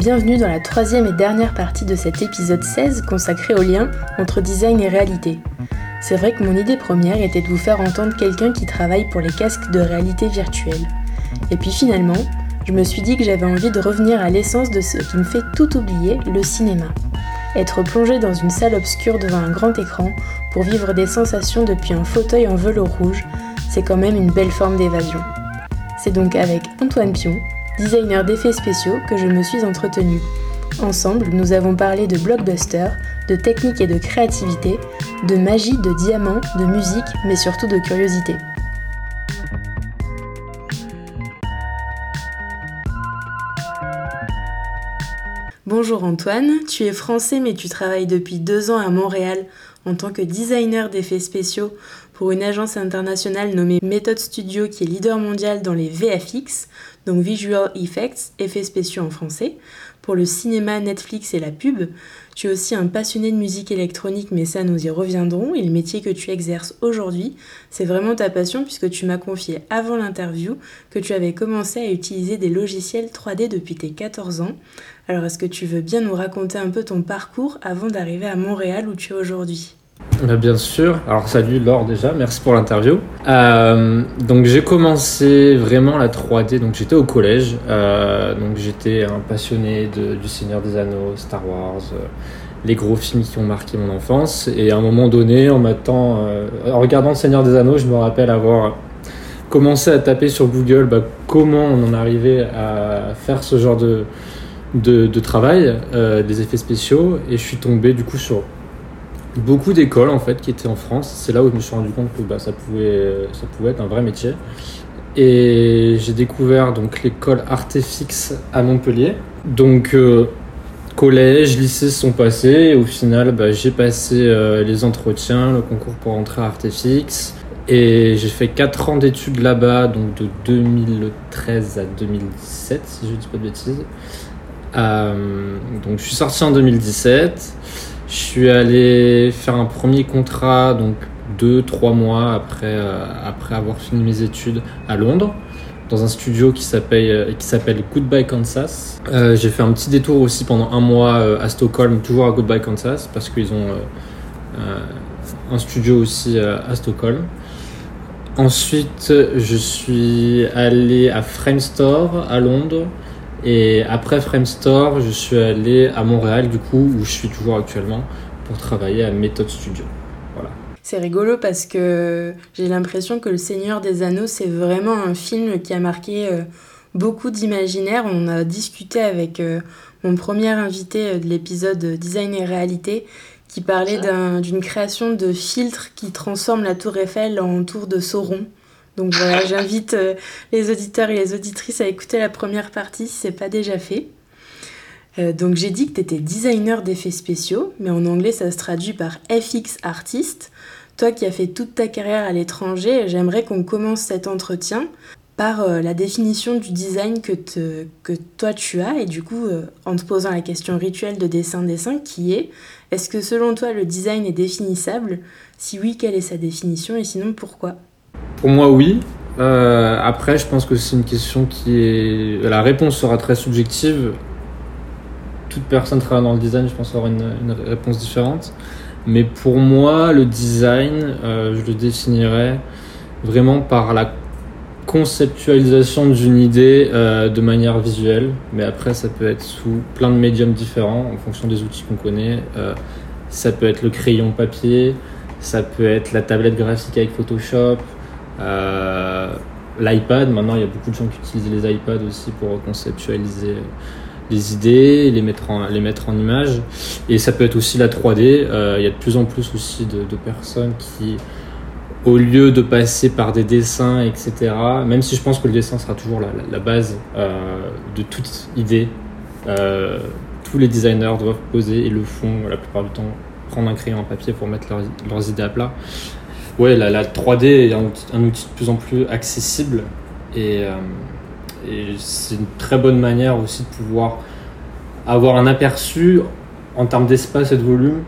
Bienvenue dans la troisième et dernière partie de cet épisode 16 consacré au lien entre design et réalité. C'est vrai que mon idée première était de vous faire entendre quelqu'un qui travaille pour les casques de réalité virtuelle. Et puis finalement, je me suis dit que j'avais envie de revenir à l'essence de ce qui me fait tout oublier, le cinéma. Être plongé dans une salle obscure devant un grand écran pour vivre des sensations depuis un fauteuil en velours rouge, c'est quand même une belle forme d'évasion. C'est donc avec Antoine Pion, designer d'effets spéciaux, que je me suis entretenue. Ensemble, nous avons parlé de blockbuster, de technique et de créativité, de magie, de diamants, de musique, mais surtout de curiosité. Bonjour Antoine, tu es français mais tu travailles depuis deux ans à Montréal en tant que designer d'effets spéciaux pour une agence internationale nommée Method Studio qui est leader mondial dans les VFX, donc Visual Effects, effets spéciaux en français, pour le cinéma, Netflix et la pub. Tu es aussi un passionné de musique électronique, mais ça nous y reviendrons. Et le métier que tu exerces aujourd'hui, c'est vraiment ta passion puisque tu m'as confié avant l'interview que tu avais commencé à utiliser des logiciels 3D depuis tes 14 ans. Alors est-ce que tu veux bien nous raconter un peu ton parcours avant d'arriver à Montréal où tu es aujourd'hui? Bien sûr. Alors salut Laure déjà, merci pour l'interview. Euh, donc j'ai commencé vraiment la 3D, donc j'étais au collège, euh, donc j'étais un passionné du Seigneur des Anneaux, Star Wars, euh, les gros films qui ont marqué mon enfance. Et à un moment donné, en, en regardant le Seigneur des Anneaux, je me rappelle avoir commencé à taper sur Google bah, comment on en arrivait à faire ce genre de, de, de travail, des effets spéciaux, et je suis tombé du coup sur beaucoup d'écoles en fait qui étaient en France. C'est là où je me suis rendu compte que bah, ça, pouvait, ça pouvait être un vrai métier. Et j'ai découvert donc l'école Artefix à Montpellier. Donc euh, collège, lycée sont passés. Et au final, bah, j'ai passé euh, les entretiens, le concours pour entrer à Artefix. Et j'ai fait 4 ans d'études là-bas, donc de 2013 à 2017, si je ne dis pas de bêtises. Euh, donc je suis sorti en 2017. Je suis allé faire un premier contrat, donc deux, trois mois après, euh, après avoir fini mes études à Londres, dans un studio qui s'appelle, euh, Goodbye Kansas. Euh, j'ai fait un petit détour aussi pendant un mois à Stockholm, toujours à Goodbye Kansas, parce qu'ils ont un studio aussi à Stockholm. Ensuite, je suis allé à Framestore à Londres et après Framestore, je suis allé à Montréal, du coup, où je suis toujours actuellement, pour travailler à Method Studio. Voilà. C'est rigolo parce que j'ai l'impression que Le Seigneur des Anneaux, c'est vraiment un film qui a marqué euh, beaucoup d'imaginaire. On a discuté avec euh, mon premier invité euh, de l'épisode Design et réalité qui parlait d'une création de filtre qui transforme la tour Eiffel en tour de Sauron. Donc voilà, j'invite euh, les auditeurs et les auditrices à écouter la première partie si c'est pas déjà fait. Euh, donc j'ai dit que tu étais designer d'effets spéciaux, mais en anglais ça se traduit par FX artist. Toi qui as fait toute ta carrière à l'étranger, j'aimerais qu'on commence cet entretien par euh, la définition du design que, toi tu as et du coup en te posant la question rituelle de dessin-dessin qui est est-ce que selon toi le design est définissable? Si oui, quelle est sa définition? Et sinon pourquoi? Pour moi, oui. Euh, après, je pense que c'est une question qui est. La réponse sera très subjective. Toute personne travaillant dans le design, je pense, aura une, réponse différente. Mais pour moi, le design, euh, je le définirais vraiment par la conceptualisation d'une idée euh, de manière visuelle. Mais après, ça peut être sous plein de médiums différents en fonction des outils qu'on connaît. Ça peut être le crayon papier, ça peut être la tablette graphique avec Photoshop, L'iPad, maintenant il y a beaucoup de gens qui utilisent les iPads aussi pour conceptualiser les idées, les mettre en, les mettre en image. Et ça peut être aussi la 3D. Euh, il y a de plus en plus aussi de, personnes qui, au lieu de passer par des dessins, etc., même si je pense que le dessin sera toujours la, base euh, de toute idée, tous les designers doivent poser et le font la plupart du temps, prendre un crayon, un papier pour mettre leurs, idées à plat. Ouais, la, la 3D est un outil, de plus en plus accessible et, euh, et c'est une très bonne manière aussi de pouvoir avoir un aperçu en termes d'espace et de volume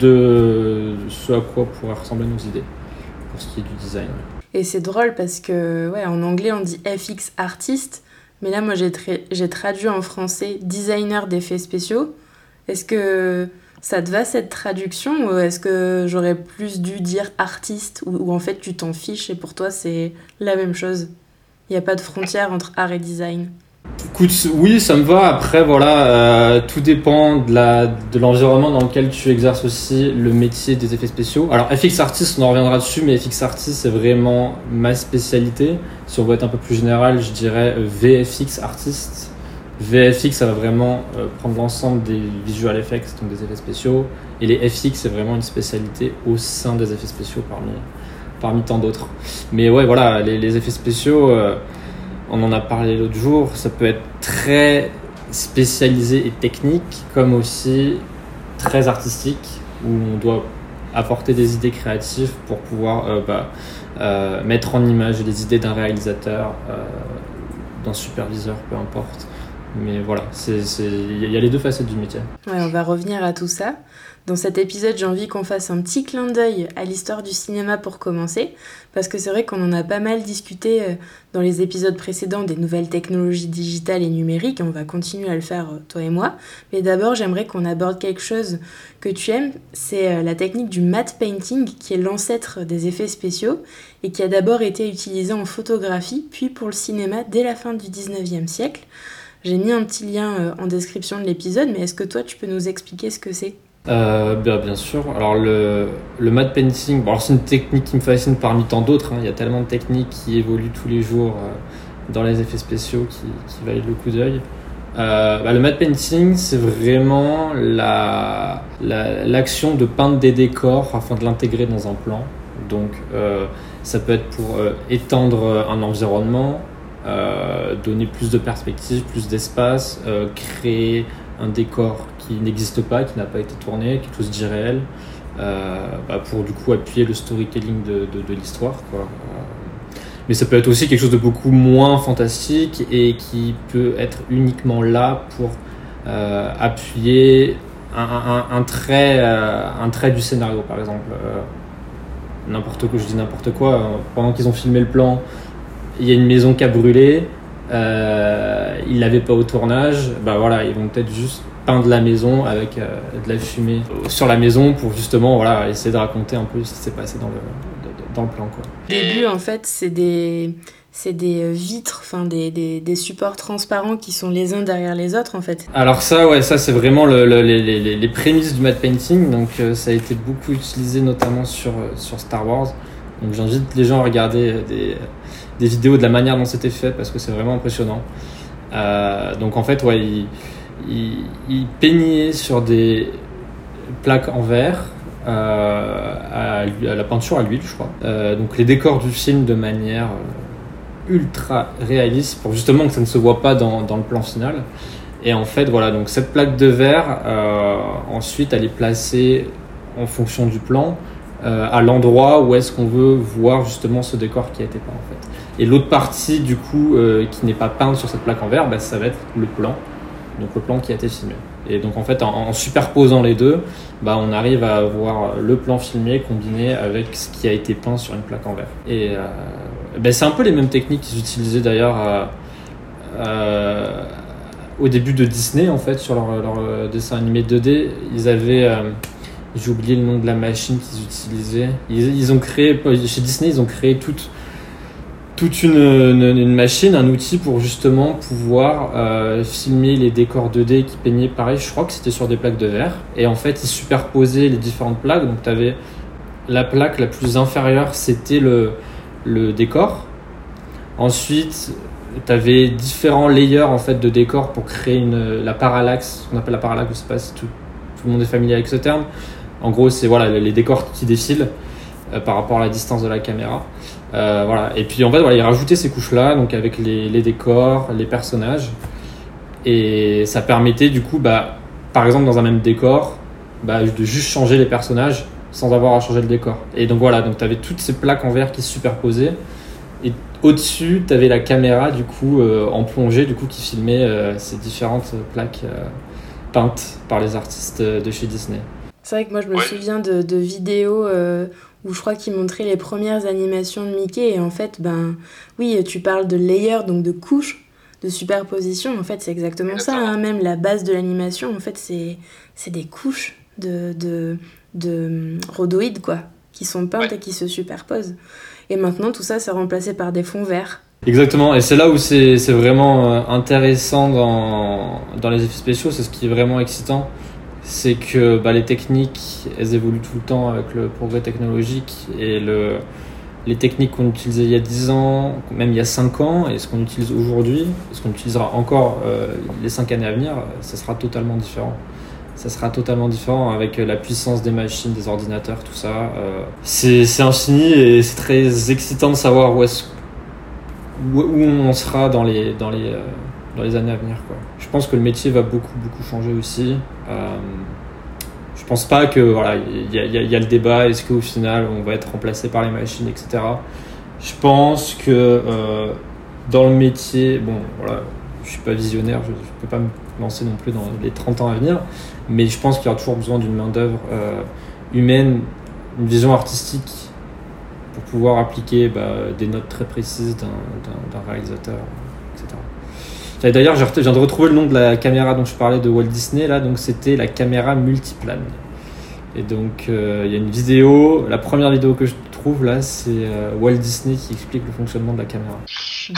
de ce à quoi pourraient ressembler nos idées pour ce qui est du design. Et c'est drôle parce que ouais, en anglais on dit FX artiste, mais là moi j'ai traduit en français designer d'effets spéciaux. Est-ce que ça te va cette traduction ou est-ce que j'aurais plus dû dire artiste ou, en fait tu t'en fiches et pour toi c'est la même chose? Il n'y a pas de frontière entre art et design oui, ça me va. Après, voilà, euh, tout dépend de, de l'environnement dans lequel tu exerces aussi le métier des effets spéciaux. Alors, FX Artist, on en reviendra dessus, mais FX Artist, c'est vraiment ma spécialité. Si on veut être un peu plus général, je dirais euh, VFX Artist. VFX, ça va vraiment euh, prendre l'ensemble des visual effects, donc des effets spéciaux. Et les FX, c'est vraiment une spécialité au sein des effets spéciaux parmi, tant d'autres. Mais ouais, voilà, les, effets spéciaux on en a parlé l'autre jour, ça peut être très spécialisé et technique, comme aussi très artistique, où on doit apporter des idées créatives pour pouvoir euh, bah, euh, mettre en image les idées d'un réalisateur, euh, d'un superviseur, peu importe. Mais voilà, il y a les deux facettes du métier. Ouais, on va revenir à tout ça. Dans cet épisode, j'ai envie qu'on fasse un petit clin d'œil à l'histoire du cinéma pour commencer, parce que c'est vrai qu'on en a pas mal discuté euh, dans les épisodes précédents des nouvelles technologies digitales et numériques, on va continuer à le faire, euh, toi et moi. Mais d'abord, j'aimerais qu'on aborde quelque chose que tu aimes, c'est euh, la technique du matte painting, qui est l'ancêtre des effets spéciaux, et qui a d'abord été utilisé en photographie, puis pour le cinéma dès la fin du 19e siècle. J'ai mis un petit lien en description de l'épisode, mais est-ce que toi tu peux nous expliquer ce que c'est? Euh, bien, bien, sûr. Alors le, matte painting, bon, c'est une technique qui me fascine parmi tant d'autres. Hein. Il y a tellement de techniques qui évoluent tous les jours euh, dans les effets spéciaux qui, qui valent le coup d'œil. Euh, bah, le matte painting, c'est vraiment la, l'action de peindre des décors afin de l'intégrer dans un plan. Donc euh, ça peut être pour euh, étendre un environnement, donner plus de perspective, plus d'espace, créer un décor qui n'existe pas, qui n'a pas été tourné, quelque chose d'irréel, euh, bah pour du coup appuyer le storytelling de, l'histoire. Euh, mais ça peut être aussi quelque chose de beaucoup moins fantastique et qui peut être uniquement là pour euh, appuyer un, trait, euh, un trait du scénario, par exemple. Euh, n'importe quoi, je dis n'importe quoi. Pendant qu'ils ont filmé le plan, il y a une maison qui a brûlé. Euh, ils l'avaient pas au tournage. Bah voilà, ils vont peut-être juste peindre la maison avec euh, de la fumée sur la maison pour justement voilà, essayer de raconter un peu ce qui s'est passé dans le, dans le plan. Quoi. Au début, en fait, c'est des, c'est des euh, vitres, enfin des, des, des, supports transparents qui sont les uns derrière les autres en fait. Alors ça, ouais, ça c'est vraiment le, le, les, les, les, prémices du matte painting. Donc euh, ça a été beaucoup utilisé notamment sur, sur Star Wars. Donc j'invite les gens à regarder des, des vidéos de la manière dont c'était fait parce que c'est vraiment impressionnant. Euh, donc en fait, ouais, il, peignait sur des plaques en verre euh, à, la peinture à l'huile, je crois. Euh, donc les décors du film de manière ultra réaliste pour justement que ça ne se voit pas dans, dans le plan final. Et en fait, voilà, donc cette plaque de verre, ensuite, elle est placée en fonction du plan à l'endroit où est-ce qu'on veut voir justement ce décor qui a été peint en fait. Et l'autre partie du coup euh, qui n'est pas peinte sur cette plaque en verre, bah, ça va être le plan donc le plan qui a été filmé. Et donc en fait, en, superposant les deux, bah, on arrive à avoir le plan filmé combiné avec ce qui a été peint sur une plaque en verre. Et euh, bah, c'est un peu les mêmes techniques qu'ils utilisaient d'ailleurs euh, euh, au début de Disney, en fait, sur leur, leur dessin animé 2D. Ils avaient... j'ai oublié le nom de la machine qu'ils utilisaient. Ils, ont créé, chez Disney, ils ont créé toute toute une, une, machine, un outil pour justement pouvoir euh, filmer les décors 2D qui peignaient pareil. Je crois que c'était sur des plaques de verre. Et en fait, ils superposaient les différentes plaques. Donc, tu avais la plaque la plus inférieure, c'était le, le décor. Ensuite, tu avais différents layers en fait de décors pour créer une, la parallaxe, qu'on appelle la parallaxe. Je sais pas si tout, tout, le monde est familier avec ce terme. En gros, c'est voilà les décors qui défilent euh, par rapport à la distance de la caméra. Euh, voilà. Et puis en fait, voilà, il rajoutait ces couches-là, donc avec les, les, décors, les personnages. Et ça permettait du coup bah, par exemple, dans un même décor, bah, de juste changer les personnages sans avoir à changer le décor. Et donc voilà, donc tu avais toutes ces plaques en verre qui se superposaient. Et au-dessus, tu avais la caméra du coup euh, en plongée du coup qui filmait euh, ces différentes plaques euh, peintes par les artistes de chez Disney. C'est vrai que moi je me souviens de, de vidéos où je crois qu'ils montraient les premières animations de Mickey et en fait ben oui tu parles de layer donc de couches de superposition en fait c'est exactement ça hein. même la base de l'animation en fait c'est c'est des couches de, de, de rhodoïdes, quoi, qui sont peintes et qui se superposent. Et maintenant, tout ça, c'est remplacé par des fonds verts. Exactement, et c'est là où c'est vraiment euh, intéressant dans, dans les effets spéciaux, c'est ce qui est vraiment excitant, c'est que bah, les techniques, elles évoluent tout le temps avec le progrès technologique, et le, les techniques qu'on utilisait il y a 10 ans, même il y a 5 ans, et ce qu'on utilise aujourd'hui, ce qu'on utilisera encore euh, les 5 années à venir, ça sera totalement différent ça sera totalement différent avec la puissance des machines, des ordinateurs, tout ça. Euh, c'est infini et c'est très excitant de savoir où, est où, on sera dans les, dans, les, euh, dans les années à venir. Quoi. Je pense que le métier va beaucoup, beaucoup changer aussi. Euh, je pense pas que voilà, il y, a le débat, est-ce qu'au final on va être remplacé par les machines, etc. Je pense que euh, dans le métier, bon voilà, je suis pas visionnaire, je, je peux pas me lancer non plus dans les 30 ans à venir, mais je pense qu'il y aura toujours besoin d'une main-d'œuvre euh, humaine, une vision artistique pour pouvoir appliquer bah, des notes très précises d'un réalisateur. D'ailleurs, je viens de retrouver le nom de la caméra dont je parlais de Walt Disney, là, donc c'était la caméra multiplane. Et donc, euh, il y a une vidéo, la première vidéo que je trouve là, c'est euh, Walt Disney qui explique le fonctionnement de la caméra.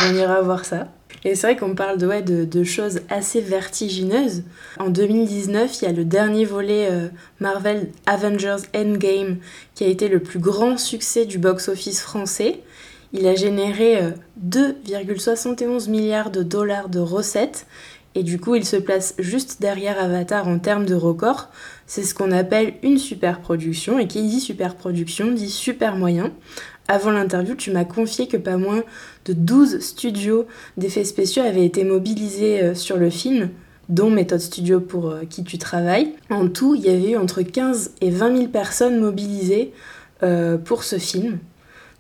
On ira voir ça. Et c'est vrai qu'on parle de, ouais, de, choses assez vertigineuses. En 2019, il y a le dernier volet euh, Marvel Avengers Endgame qui a été le plus grand succès du box-office français. Il a généré 2,71 euh, milliards de dollars de recettes et du coup il se place juste derrière Avatar en termes de record. C'est ce qu'on appelle une super production et qui dit super production dit super moyen. Avant l'interview, tu m'as confié que pas moins de 12 studios d'effets spéciaux avaient été mobilisés euh, sur le film, dont Méthode Studio pour euh, qui tu travailles. En tout, il y avait eu entre 15 et 20 000 personnes mobilisées pour ce film.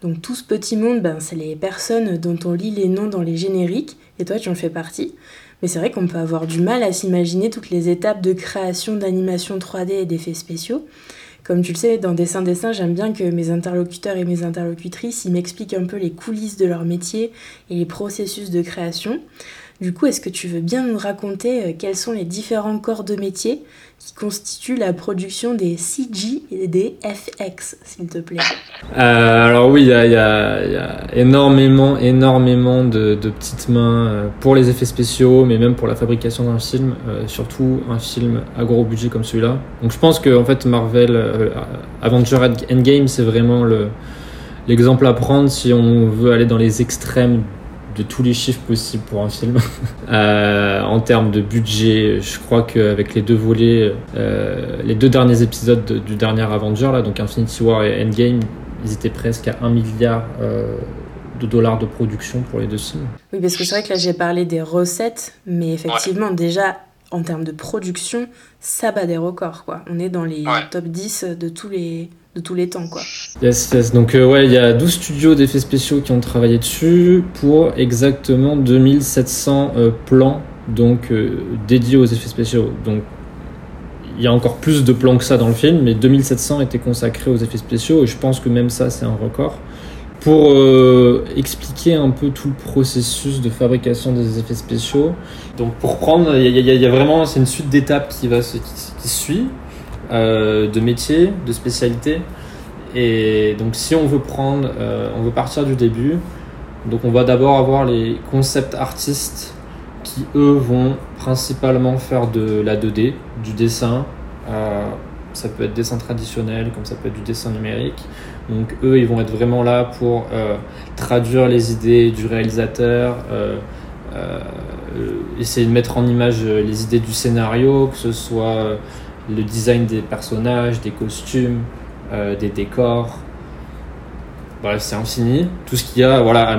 Donc tout ce petit monde, ben, c'est les personnes dont on lit les noms dans les génériques, et toi tu en fais partie. Mais c'est vrai qu'on peut avoir du mal à s'imaginer toutes les étapes de création d'animation 3D et d'effets spéciaux. Comme tu le sais, dans Dessin Dessin, j'aime bien que mes interlocuteurs et mes interlocutrices m'expliquent un peu les coulisses de leur métier et les processus de création. Du coup, est-ce que tu veux bien nous raconter euh, quels sont les différents corps de métier? Qui constituent la production des CG et des FX, s'il te plaît euh, Alors oui, il y, a, énormément, énormément de, petites mains euh, pour les effets spéciaux, mais même pour la fabrication d'un film, surtout un film à gros budget comme celui-là. Donc je pense que en fait Marvel Avenger Endgame, c'est vraiment le l'exemple à prendre si on veut aller dans les extrêmes de tous les chiffres possibles pour un film. Euh, en termes de budget, je crois qu'avec les deux volets, euh, les deux derniers épisodes du dernier Avenger, là, donc Infinity War et Endgame, ils étaient presque à 1 milliard euh, de dollars de production pour les deux films. Oui, parce que c'est vrai que là j'ai parlé des recettes, mais effectivement, déjà en termes de production, ça bat des records. Quoi. On est dans les top 10 de tous les, tous les temps. Quoi. Yes, yes. Donc, euh, ouais, il y a 12 studios d'effets spéciaux qui ont travaillé dessus pour exactement 2700 euh, plans donc, euh, dédiés aux effets spéciaux. Donc, il y a encore plus de plans que ça dans le film, mais 2700 étaient consacrés aux effets spéciaux et je pense que même ça, c'est un record. Pour expliquer un peu tout le processus de fabrication des effets spéciaux, donc pour prendre, il y, a vraiment, c'est une suite d'étapes qui va se, qui suit. Euh, de métier, de spécialité. Et donc si on veut prendre, euh, on veut partir du début, donc on va d'abord avoir les concept artistes qui eux vont principalement faire de la 2D, du dessin. Euh, ça peut être dessin traditionnel comme ça peut être du dessin numérique. Donc eux ils vont être vraiment là pour traduire les idées du réalisateur, essayer de mettre en image les idées du scénario, que ce soit le design des personnages, des costumes, euh, des décors. C'est infini. Tout ce qu'il y a voilà, à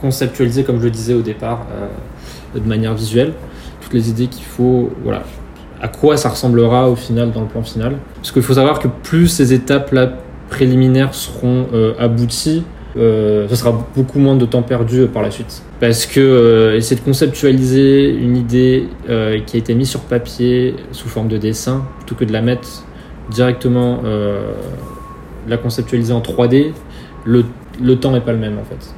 conceptualiser, comme je le disais au départ, euh, de manière visuelle. Toutes les idées qu'il faut voilà, à quoi ça ressemblera au final dans le plan final. Parce qu'il faut savoir que plus ces étapes-là préliminaires seront abouties, ce sera beaucoup moins de temps perdu par la suite. Parce que essayer de conceptualiser une idée qui a été mise sur papier sous forme de dessin, plutôt que de la mettre directement, la conceptualiser en 3D, le, le temps n'est pas le même en fait.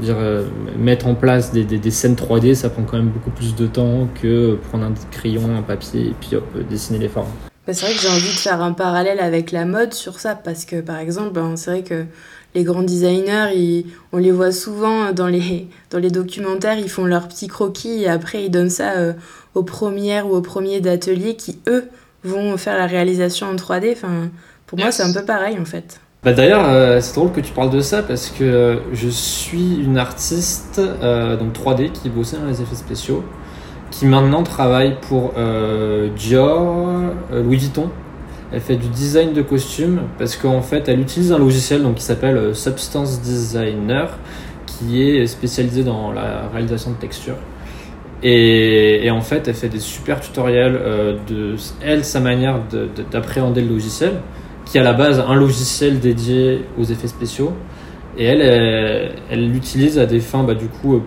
Dire, euh, mettre en place des, des, scènes 3D, ça prend quand même beaucoup plus de temps que prendre un crayon, un papier et puis hop, dessiner les formes. Bah, c'est vrai que j'ai envie de faire un parallèle avec la mode sur ça, parce que par exemple, ben, c'est vrai que les grands designers, on les voit souvent dans les, dans les documentaires, ils font leurs petits croquis et après ils donnent ça euh, aux premières ou aux premiers d'atelier qui, eux, vont faire la réalisation en 3D. Enfin, pour moi, c'est un peu pareil en fait. Bah d'ailleurs, euh, c'est drôle que tu parles de ça parce que je suis une artiste euh, donc 3D qui bossait dans les effets spéciaux, qui maintenant travaille pour euh, Dior, Louis Vuitton. Elle fait du design de costumes parce qu'en fait, elle utilise un logiciel donc, qui s'appelle Substance Designer, qui est spécialisé dans la réalisation de textures. Et, en fait, elle fait des super tutoriels de elle, sa manière d'appréhender le logiciel qui à la base un logiciel dédié aux effets spéciaux. Et elle, elle l'utilise à des fins, bah, du coup, euh,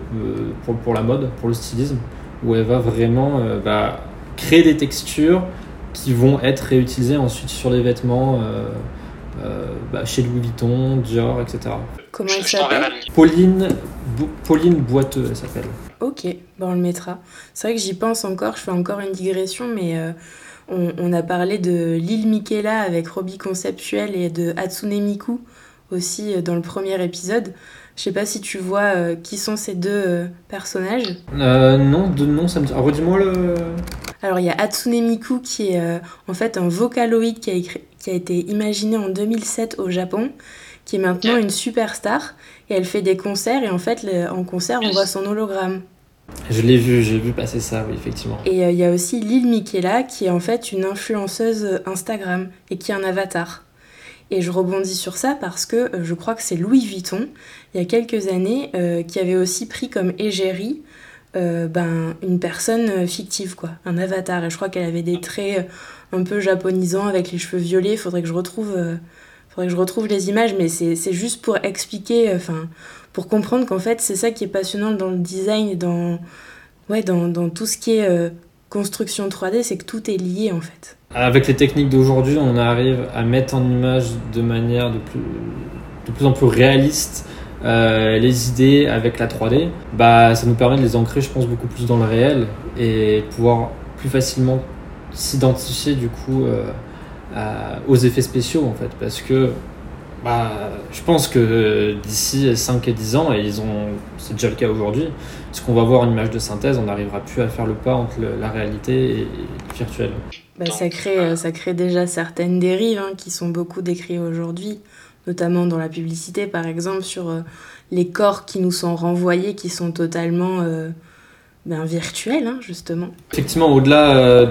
pour, pour, la mode, pour le stylisme, où elle va vraiment euh, bah, créer des textures qui vont être réutilisées ensuite sur les vêtements euh, bah, chez Louis Vuitton, Dior, etc. Comment elle s'appelle Pauline, Pauline Boiteux, elle s'appelle. Ok, bon, on le mettra. C'est vrai que j'y pense encore, je fais encore une digression, mais on, a parlé de l'île Michaela avec Robbie Conceptuel et de Hatsune Miku aussi euh, dans le premier épisode. Je sais pas si tu vois euh, qui sont ces deux euh, personnages. non, de nom, ça me dit. Ah, redis-moi le. Alors il y a Hatsune Miku qui est en fait un vocaloïde qui a, qui a été imaginé en 2007 au Japon, qui est maintenant une superstar et elle fait des concerts et en fait en concert on voit son hologramme. Je l'ai vu, j'ai vu passer ça, oui, effectivement. Et euh, il y a aussi Lil Michaela, qui est en fait une influenceuse Instagram et qui est un avatar. Et je rebondis sur ça parce que euh, je crois que c'est Louis Vuitton, il y a quelques années, euh, qui avait aussi pris comme égérie ben, une personne fictive, quoi, un avatar. Et je crois qu'elle avait des traits un peu japonisants avec les cheveux violets. Il faudrait que je retrouve, faudrait que je retrouve les images, mais c'est juste pour expliquer, enfin pour comprendre qu'en fait, c'est ça qui est passionnant dans le design et dans, ouais, dans, dans tout ce qui est euh, construction 3D, c'est que tout est lié en fait. Avec les techniques d'aujourd'hui, on arrive à mettre en image de manière de plus, en plus réaliste euh, les idées avec la 3D. Bah, ça nous permet de les ancrer, je pense, beaucoup plus dans le réel et pouvoir plus facilement s'identifier du coup euh, aux effets spéciaux en fait, parce que bah, je pense que d'ici 5 et 10 ans, et ils ont, c'est déjà le cas aujourd'hui, ce qu'on va voir une image de synthèse, on n'arrivera plus à faire le pas entre la réalité et le virtuel. Bah, ça, crée, euh, ça crée déjà certaines dérives hein, qui sont beaucoup décrites aujourd'hui, notamment dans la publicité, par exemple, sur euh, les corps qui nous sont renvoyés, qui sont totalement euh, ben, virtuel, hein, justement. Effectivement, au-delà euh,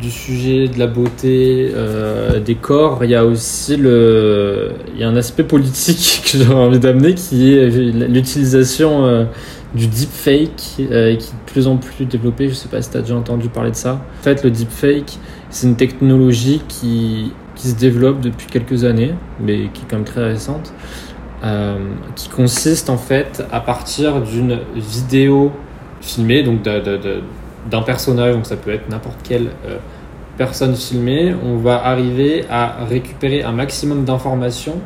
du sujet de la beauté euh, des corps, il y a aussi le, y a un aspect politique que j'aurais envie d'amener qui est l'utilisation euh, du deepfake qui est de plus en plus développé. Je ne sais pas si tu as déjà entendu parler de ça. En fait, le deepfake, c'est une technologie qui, qui se développe depuis quelques années, mais qui est quand même très récente. qui consiste en fait à partir d'une vidéo filmé, donc d'un personnage, donc ça peut être n'importe quelle euh, personne filmée, on va arriver à récupérer un maximum d'informations,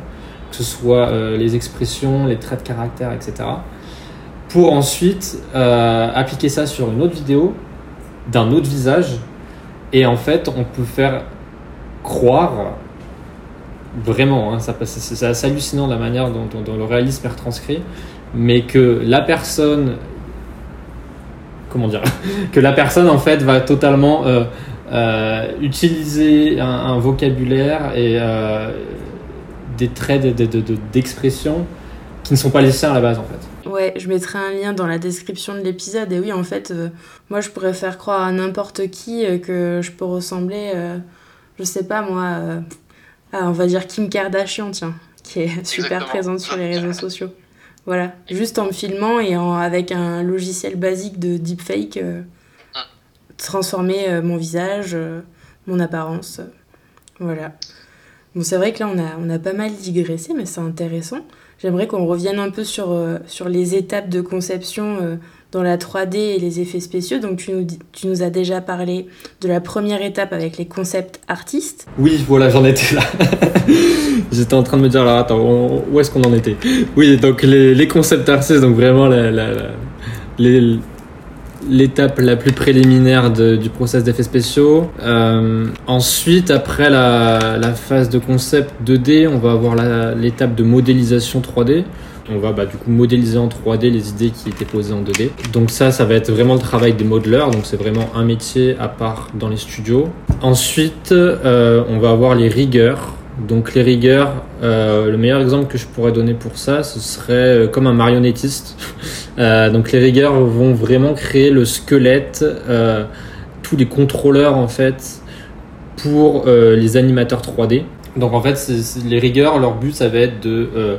que ce soit euh, les expressions, les traits de caractère, etc., pour ensuite euh, appliquer ça sur une autre vidéo d'un autre visage, et en fait, on peut faire croire vraiment, hein, c'est assez hallucinant la manière dont, dont, le réalisme est retranscrit, mais que la personne comment dire que la personne en fait va totalement euh, euh, utiliser un, vocabulaire et euh, des traits d'expression qui ne sont pas les siens à la base en fait. Ouais, je mettrai un lien dans la description de l'épisode et oui en fait moi je pourrais faire croire à n'importe qui que je peux ressembler je sais pas moi à, on va dire Kim Kardashian tiens qui est super présente sur les réseaux sociaux. Voilà, juste en me filmant et en, avec un logiciel basique de deepfake, euh, transformer mon visage, mon apparence. voilà. Bon, c'est vrai que là, on a, on a pas mal digressé, mais c'est intéressant. J'aimerais qu'on revienne un peu sur, sur les étapes de conception dans la 3D et les effets spéciaux. Donc tu nous, as déjà parlé de la première étape avec les concepts artistes. Oui, voilà, j'en étais là. J'étais en train de me dire, alors attends, où est-ce qu'on en était? Oui, donc les, concepts artistes, donc vraiment la, l'étape la plus préliminaire du process d'effets spéciaux. Euh, ensuite, après la, la, phase de concept 2D, on va avoir l'étape de modélisation 3D on va bah, du coup modéliser en 3D les idées qui étaient posées en 2D. Donc ça, ça va être vraiment le travail des modeleurs, donc c'est vraiment un métier à part dans les studios. Ensuite, euh, on va avoir les rigueurs. Donc les rigueurs, euh, le meilleur exemple que je pourrais donner pour ça, ce serait euh, comme un marionnettiste. donc les rigueurs vont vraiment créer le squelette, tous les contrôleurs en fait pour les animateurs 3D. Donc en fait, les rigueurs, leur but, ça va être de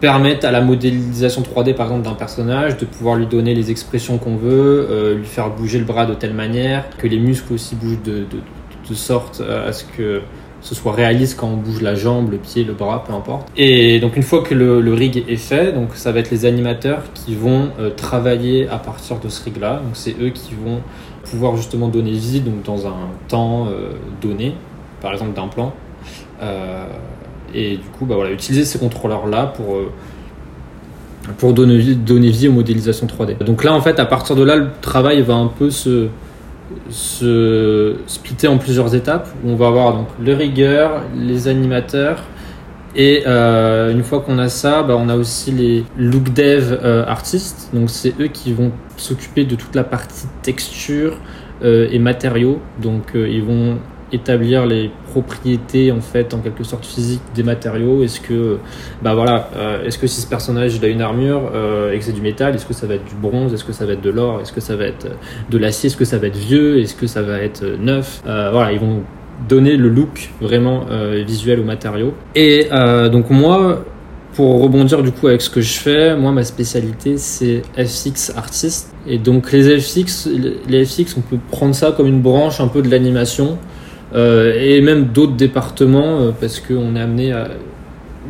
permettent à la modélisation 3D par exemple d'un personnage de pouvoir lui donner les expressions qu'on veut, euh, lui faire bouger le bras de telle manière, que les muscles aussi bougent de, de, sorte à ce que ce soit réaliste quand on bouge la jambe, le pied, le bras, peu importe. Et donc une fois que le, rig est fait, donc ça va être les animateurs qui vont euh, travailler à partir de ce rig-là. Donc c'est eux qui vont pouvoir justement donner vie donc dans un temps euh, donné, par exemple d'un plan. Et du coup, bah voilà, utiliser ces contrôleurs-là pour, euh, pour donner, donner vie aux modélisations 3D. Donc là, en fait, à partir de là, le travail va un peu se, se splitter en plusieurs étapes. Où on va avoir donc le rigueur, les animateurs, et euh, une fois qu'on a ça, bah, on a aussi les look dev euh, artistes. Donc c'est eux qui vont s'occuper de toute la partie texture et matériaux. Donc ils vont établir les propriétés en fait en quelque sorte physiques des matériaux. Est-ce que bah voilà euh, est-ce que si ce personnage il a une armure euh, et que c'est du métal est-ce que ça va être du bronze est-ce que ça va être de l'or est-ce que ça va être euh, de l'acier est-ce que ça va être vieux est-ce que ça va être neuf? Voilà ils vont donner le look vraiment visuel aux matériaux et donc moi pour rebondir du coup avec ce que je fais, moi ma spécialité c'est FX artiste. Et donc les FX, les FX on peut prendre ça comme une branche un peu de l'animation. Euh, et même d'autres départements euh, parce qu'on est amené à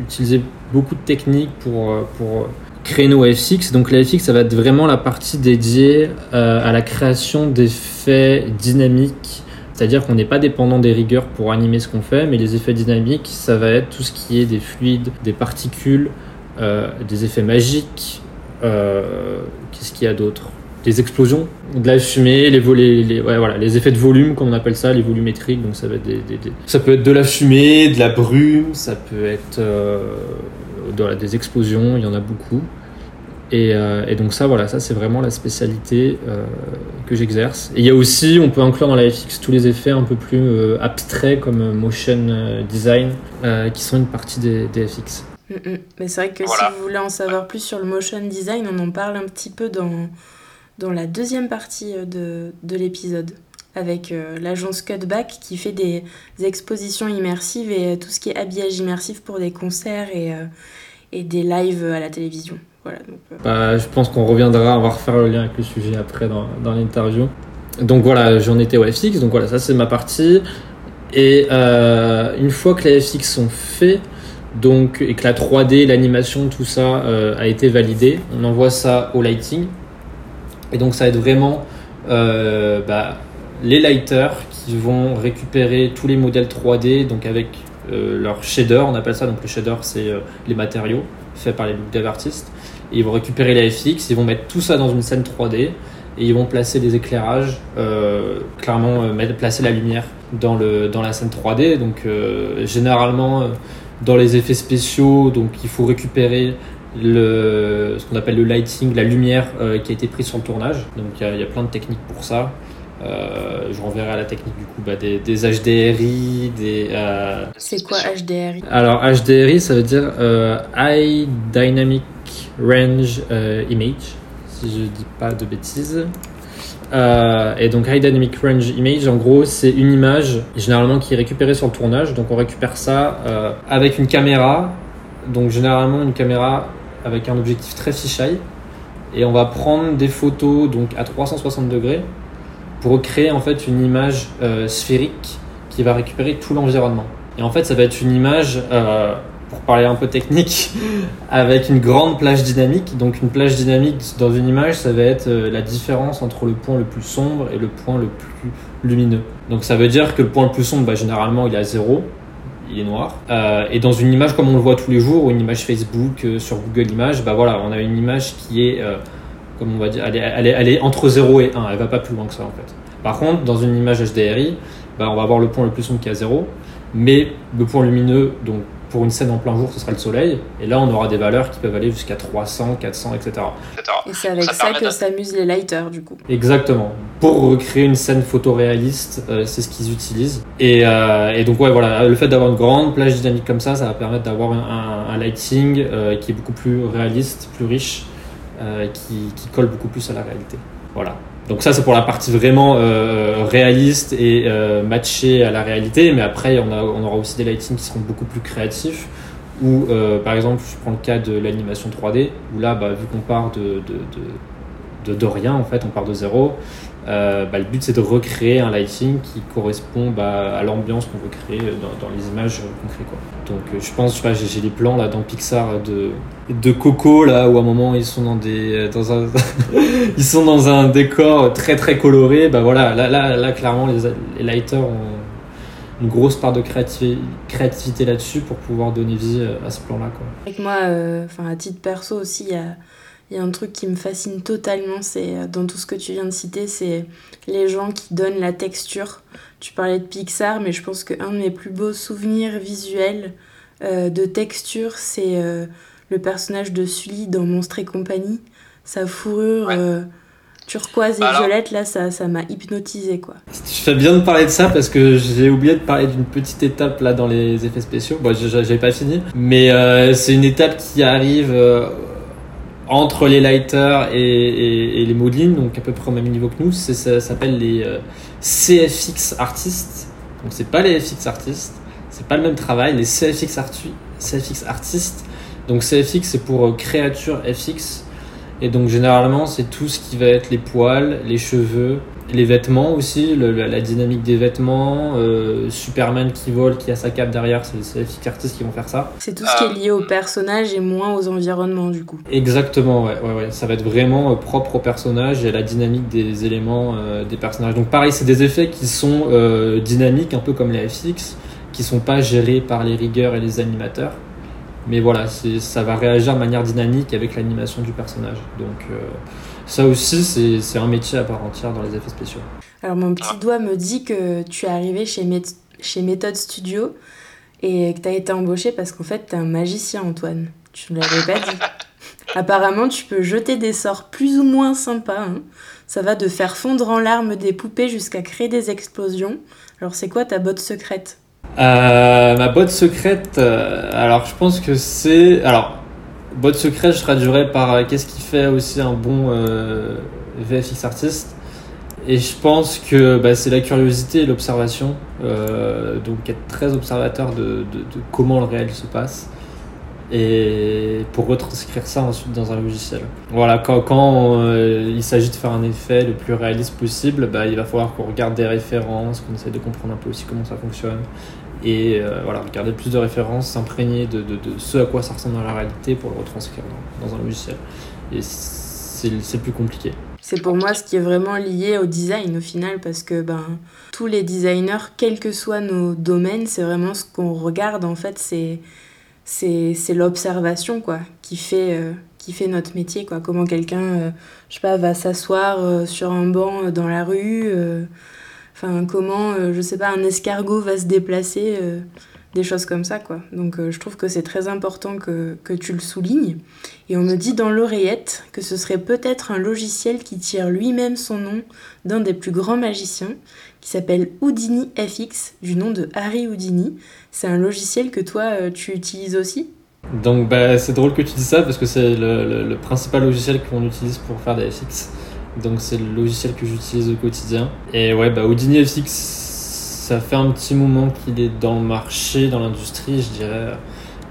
utiliser beaucoup de techniques pour, euh, pour créer nos FX. Donc la FX, ça va être vraiment la partie dédiée à la création d'effets dynamiques. C'est-à-dire qu'on n'est pas dépendant des rigueurs pour animer ce qu'on fait, mais les effets dynamiques, ça va être tout ce qui est des fluides, des particules, des effets magiques. Qu'est-ce qu'il y a d'autre? Des explosions, de la fumée, les, ouais, voilà, les effets de volume, comme on appelle ça, les volumétriques. Donc ça, va être des, ça peut être de la fumée, de la brume, ça peut être euh, des explosions, il y en a beaucoup. Et, euh, et donc ça, voilà, ça c'est vraiment la spécialité euh, que j'exerce. Et il y a aussi, on peut inclure dans la FX tous les effets un peu plus abstraits comme motion design, qui sont une partie des, des FX. Mm, mm. Mais c'est vrai que si vous voulez en savoir plus sur le motion design, on en parle un petit peu dans dans la deuxième partie euh, de, de l'épisode avec euh, l'agence Cutback qui fait des expositions immersives et euh, tout ce qui est habillage immersif pour des concerts et, et des lives à la télévision. Voilà, bah, je pense qu'on reviendra, on va refaire le lien avec le sujet après dans, dans l'interview. Donc voilà, j'en étais au FX, donc voilà, ça c'est ma partie. Et une fois que les FX sont faits, donc, et que la 3D, l'animation, tout ça a été validé, on envoie ça au lighting et donc ça aide vraiment euh, bah, les lighters qui vont récupérer tous les modèles 3D, donc avec euh, leur shader, on appelle ça, donc le shader c'est euh, les matériaux faits par les dev artistes. Et ils vont récupérer les FX, ils vont mettre tout ça dans une scène 3D et ils vont placer des éclairages, clairement mettre, placer la lumière dans, le, dans la scène 3D. Donc généralement dans les effets spéciaux, donc il faut récupérer le, ce qu'on appelle le lighting, la lumière euh, qui a été prise sur le tournage. Donc il y, a plein de techniques pour ça. Euh, je renverrai à la technique du coup bah, des, des, HDRI, des. Euh, C'est quoi HDRI Alors HDRI, ça veut dire High Dynamic Range Image, si je dis pas de bêtises. et donc High Dynamic Range Image, en gros, c'est une image généralement qui est récupérée sur le tournage. Donc on récupère ça avec une caméra. Donc généralement une caméra avec un objectif très fisheye et on va prendre des photos donc à 360 degrés pour créer en fait une image euh, sphérique qui va récupérer tout l'environnement. Et en fait, ça va être une image, euh, pour parler un peu technique, avec une grande plage dynamique. Donc une plage dynamique dans une image, ça va être euh, la différence entre le point le plus sombre et le point le plus lumineux. Donc ça veut dire que le point le plus sombre, bah, généralement, il est à zéro il est noir. Euh, et dans une image comme on le voit tous les jours, ou une image Facebook euh, sur Google Images, bah voilà, on a une image qui est, euh, comme on va dire, elle est, entre 0 et 1, elle va pas plus loin que ça en fait. Par contre, dans une image HDRI, bah, on va avoir le point le plus sombre qui est à 0, mais le point lumineux, donc pour une scène en plein jour, ce sera le soleil. Et là, on aura des valeurs qui peuvent aller jusqu'à 300, 400, etc. Et c'est avec ça, ça que s'amusent les lighters, du coup. Exactement. Pour recréer une scène photoréaliste, euh, c'est ce qu'ils utilisent. Et, euh, et, donc, ouais, voilà, le fait d'avoir une grande plage dynamique comme ça, ça va permettre d'avoir un, un, lighting euh, qui est beaucoup plus réaliste, plus riche, euh, qui, qui colle beaucoup plus à la réalité. Voilà. Donc ça c'est pour la partie vraiment euh, réaliste et euh, matchée à la réalité, mais après on, aura aussi des lightings qui seront beaucoup plus créatifs, ou euh, par exemple je prends le cas de l'animation 3D, où là bah, vu qu'on part de, de, de, rien en fait, on part de zéro, euh, bah, le but c'est de recréer un lighting qui correspond bah, à l'ambiance qu'on veut créer dans, dans les images qu'on crée. Donc euh, je pense, je sais j'ai des plans là dans Pixar de, Coco là où à un moment ils sont dans un décor très très coloré. Bah voilà, là là, là clairement les, lighters ont une grosse part de créativité, là-dessus pour pouvoir donner vie à ce plan-là. Avec moi, euh, à titre perso aussi, il y a il y a un truc qui me fascine totalement, c'est euh, dans tout ce que tu viens de citer, c'est les gens qui donnent la texture. Tu parlais de Pixar, mais je pense qu'un de mes plus beaux souvenirs visuels euh, de texture, c'est euh, le personnage de Sully dans Monstre et compagnie. Sa fourrure ouais. euh, turquoise et Alors... violette, là, ça, ça m'a hypnotisé, quoi. Tu fais bien de parler de ça parce que j'ai oublié de parler d'une petite étape là dans les effets spéciaux. Bon, j'avais pas fini, mais euh, c'est une étape qui arrive euh, entre les lighters et, les modelings, donc à peu près au même niveau que nous, ça s'appelle les euh, CFX artistes. Donc c'est pas les FX artistes, c'est pas le même travail, les CFX, CFX artistes. Donc CFX c'est pour euh, créature FX. Et donc généralement c'est tout ce qui va être les poils, les cheveux, les vêtements aussi, le, la, dynamique des vêtements, euh, Superman qui vole, qui a sa cape derrière, c'est les FX artistes qui vont faire ça. C'est tout ce qui est lié au personnage et moins aux environnements du coup. Exactement, ouais, ouais, ouais. ça va être vraiment euh, propre au personnage et à la dynamique des éléments euh, des personnages. Donc pareil, c'est des effets qui sont dynamiques, un peu comme les FX, qui sont pas gérés par les rigueurs et les animateurs. Mais voilà, ça va réagir de manière dynamique avec l'animation du personnage. Donc euh, ça aussi, c'est un métier à part entière dans les effets spéciaux. Alors mon petit doigt me dit que tu es arrivé chez, Met chez Method Studio et que tu as été embauché parce qu'en fait, tu es un magicien, Antoine. Tu ne l'avais pas dit. Apparemment, tu peux jeter des sorts plus ou moins sympas. Hein. Ça va de faire fondre en larmes des poupées jusqu'à créer des explosions. Alors c'est quoi ta botte secrète? Euh, ma botte secrète, euh, alors je pense que c'est. Alors, botte secrète, je traduirais par euh, qu'est-ce qui fait aussi un bon VFX artiste. Et je pense que bah, c'est la curiosité et l'observation. Donc, être très observateur de, comment le réel se passe. Et pour retranscrire ça ensuite dans un logiciel. Voilà, quand, quand euh, il s'agit de faire un effet le plus réaliste possible, bah, il va falloir qu'on regarde des références, qu'on essaie de comprendre un peu aussi comment ça fonctionne et euh, voilà, regarder plus de références, s'imprégner de, de, de, ce à quoi ça ressemble dans la réalité pour le retranscrire dans, un logiciel. Et c'est plus compliqué. C'est pour moi ce qui est vraiment lié au design au final, parce que ben, tous les designers, quels que soient nos domaines, c'est vraiment ce qu'on regarde en fait, c'est c'est l'observation quoi qui fait euh, qui fait notre métier quoi comment quelqu'un euh, je sais pas va s'asseoir euh, sur un banc dans la rue Enfin, comment, je sais pas, un escargot va se déplacer, des choses comme ça, quoi. Donc, je trouve que c'est très important que, que tu le soulignes. Et on me dit dans l'oreillette que ce serait peut-être un logiciel qui tire lui-même son nom d'un des plus grands magiciens, qui s'appelle Houdini FX, du nom de Harry Houdini. C'est un logiciel que toi, tu utilises aussi? Donc bah, c'est drôle que tu dis ça parce que c'est le, principal logiciel qu'on utilise pour faire des FX. Donc c'est le logiciel que j'utilise au quotidien. Et ouais, bah Houdini FX, ça fait un petit moment qu'il est dans le marché, dans l'industrie, je dirais.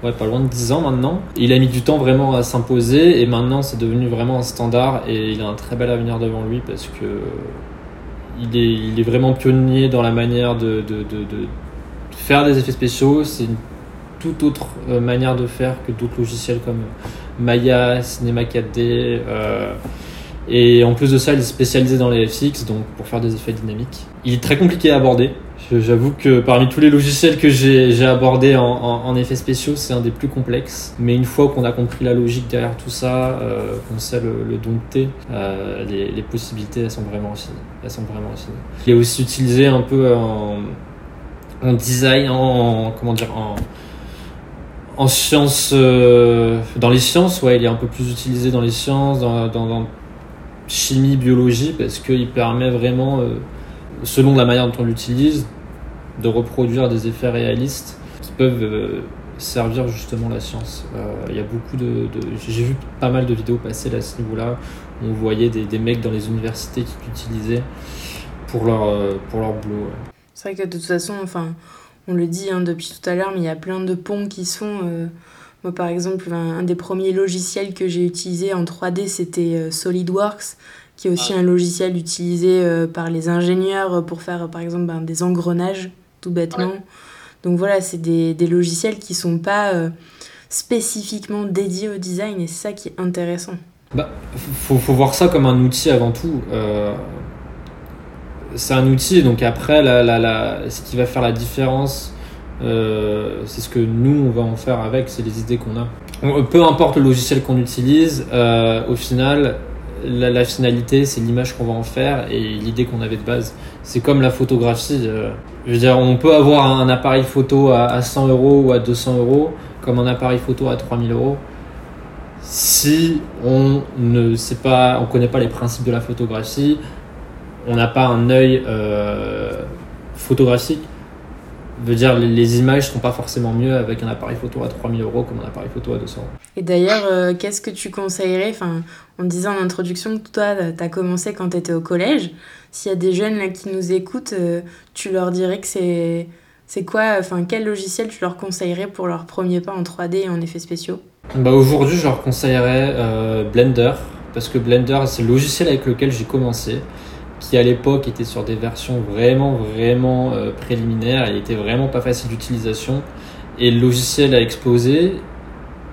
Ouais, pas loin de 10 ans maintenant. Il a mis du temps vraiment à s'imposer et maintenant c'est devenu vraiment un standard et il a un très bel avenir devant lui parce que il est, vraiment pionnier dans la manière de, faire des effets spéciaux. C'est une toute autre euh, manière de faire que d'autres logiciels comme Maya, Cinema 4D. Euh, et en plus de ça, il est spécialisé dans les FX, donc pour faire des effets dynamiques. Il est très compliqué à aborder. J'avoue que parmi tous les logiciels que j'ai abordés en, en, effets spéciaux, c'est un des plus complexes. Mais une fois qu'on a compris la logique derrière tout ça, euh, qu'on sait le, dompter, euh, les, les, possibilités elles sont vraiment infinies. Elles sont vraiment infinies. Il est aussi utilisé un peu en, en design, en comment dire, en, en sciences, euh, dans les sciences, ouais, il est un peu plus utilisé dans les sciences, dans, dans, dans chimie, biologie, parce qu'il permet vraiment, euh, selon la manière dont on l'utilise, de reproduire des effets réalistes qui peuvent euh, servir justement la science. Euh, il y a beaucoup de, j'ai vu pas mal de vidéos passer à ce niveau-là, on voyait des, mecs dans les universités qui l'utilisaient pour leur, pour leur boulot. C'est vrai que de toute façon, enfin on le dit hein, depuis tout à l'heure, mais il y a plein de ponts qui sont. Euh, moi, par exemple, un, un, des premiers logiciels que j'ai utilisé en 3D, c'était euh, SolidWorks, qui est aussi ah. un logiciel utilisé euh, par les ingénieurs pour faire, par exemple, ben, des engrenages, tout bêtement. Ouais. Donc voilà, c'est des, des, logiciels qui sont pas euh, spécifiquement dédiés au design, et c'est ça qui est intéressant. Bah, faut, faut voir ça comme un outil avant tout. Euh, c'est un outil, donc après, la, la, la, ce qui va faire la différence, euh, c'est ce que nous, on va en faire avec, c'est les idées qu'on a. On, peu importe le logiciel qu'on utilise, euh, au final, la, finalité, c'est l'image qu'on va en faire et l'idée qu'on avait de base. C'est comme la photographie. Euh, je on peut avoir un appareil photo à, à 100 euros ou à 200 euros, comme un appareil photo à 3000 euros. Si on ne sait pas, on connaît pas les principes de la photographie, on n'a pas un œil euh, photographique. Veut dire les, les images sont pas forcément mieux avec un appareil photo à 3000 euros comme un appareil photo à 200 euros. Et d'ailleurs, euh, qu'est-ce que tu conseillerais enfin, On disait en introduction que toi, tu as commencé quand tu étais au collège. S'il y a des jeunes là, qui nous écoutent, euh, tu leur dirais que c'est, c'est quoi Enfin, quel logiciel tu leur conseillerais pour leur premier pas en 3D et en effets spéciaux? Bah Aujourd'hui, je leur conseillerais euh, Blender. Parce que Blender, c'est le logiciel avec lequel j'ai commencé qui à l'époque était sur des versions vraiment vraiment euh, préliminaires, il était vraiment pas facile d'utilisation. Et le logiciel a explosé.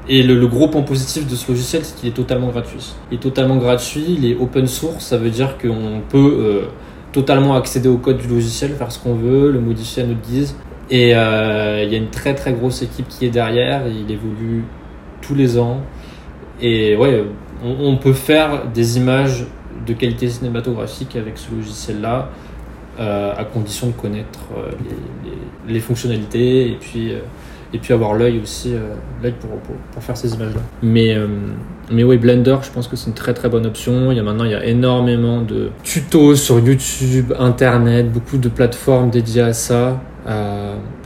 Et le, gros point positif de ce logiciel c'est qu'il est totalement gratuit. Il est totalement gratuit, il est open source, ça veut dire qu'on peut euh, totalement accéder au code du logiciel, faire ce qu'on veut, le modifier à notre guise. Et euh, il y a une très très grosse équipe qui est derrière, il évolue tous les ans. Et ouais, on peut faire des images de qualité cinématographique avec ce logiciel-là, euh, à condition de connaître euh, les, fonctionnalités et puis, euh, et puis avoir l'œil aussi, pour, pour, faire ces images-là. Mais, mais oui, Blender, je pense que c'est une très très bonne option. Il y a maintenant il y a énormément de tutos sur YouTube, Internet, beaucoup de plateformes dédiées à ça.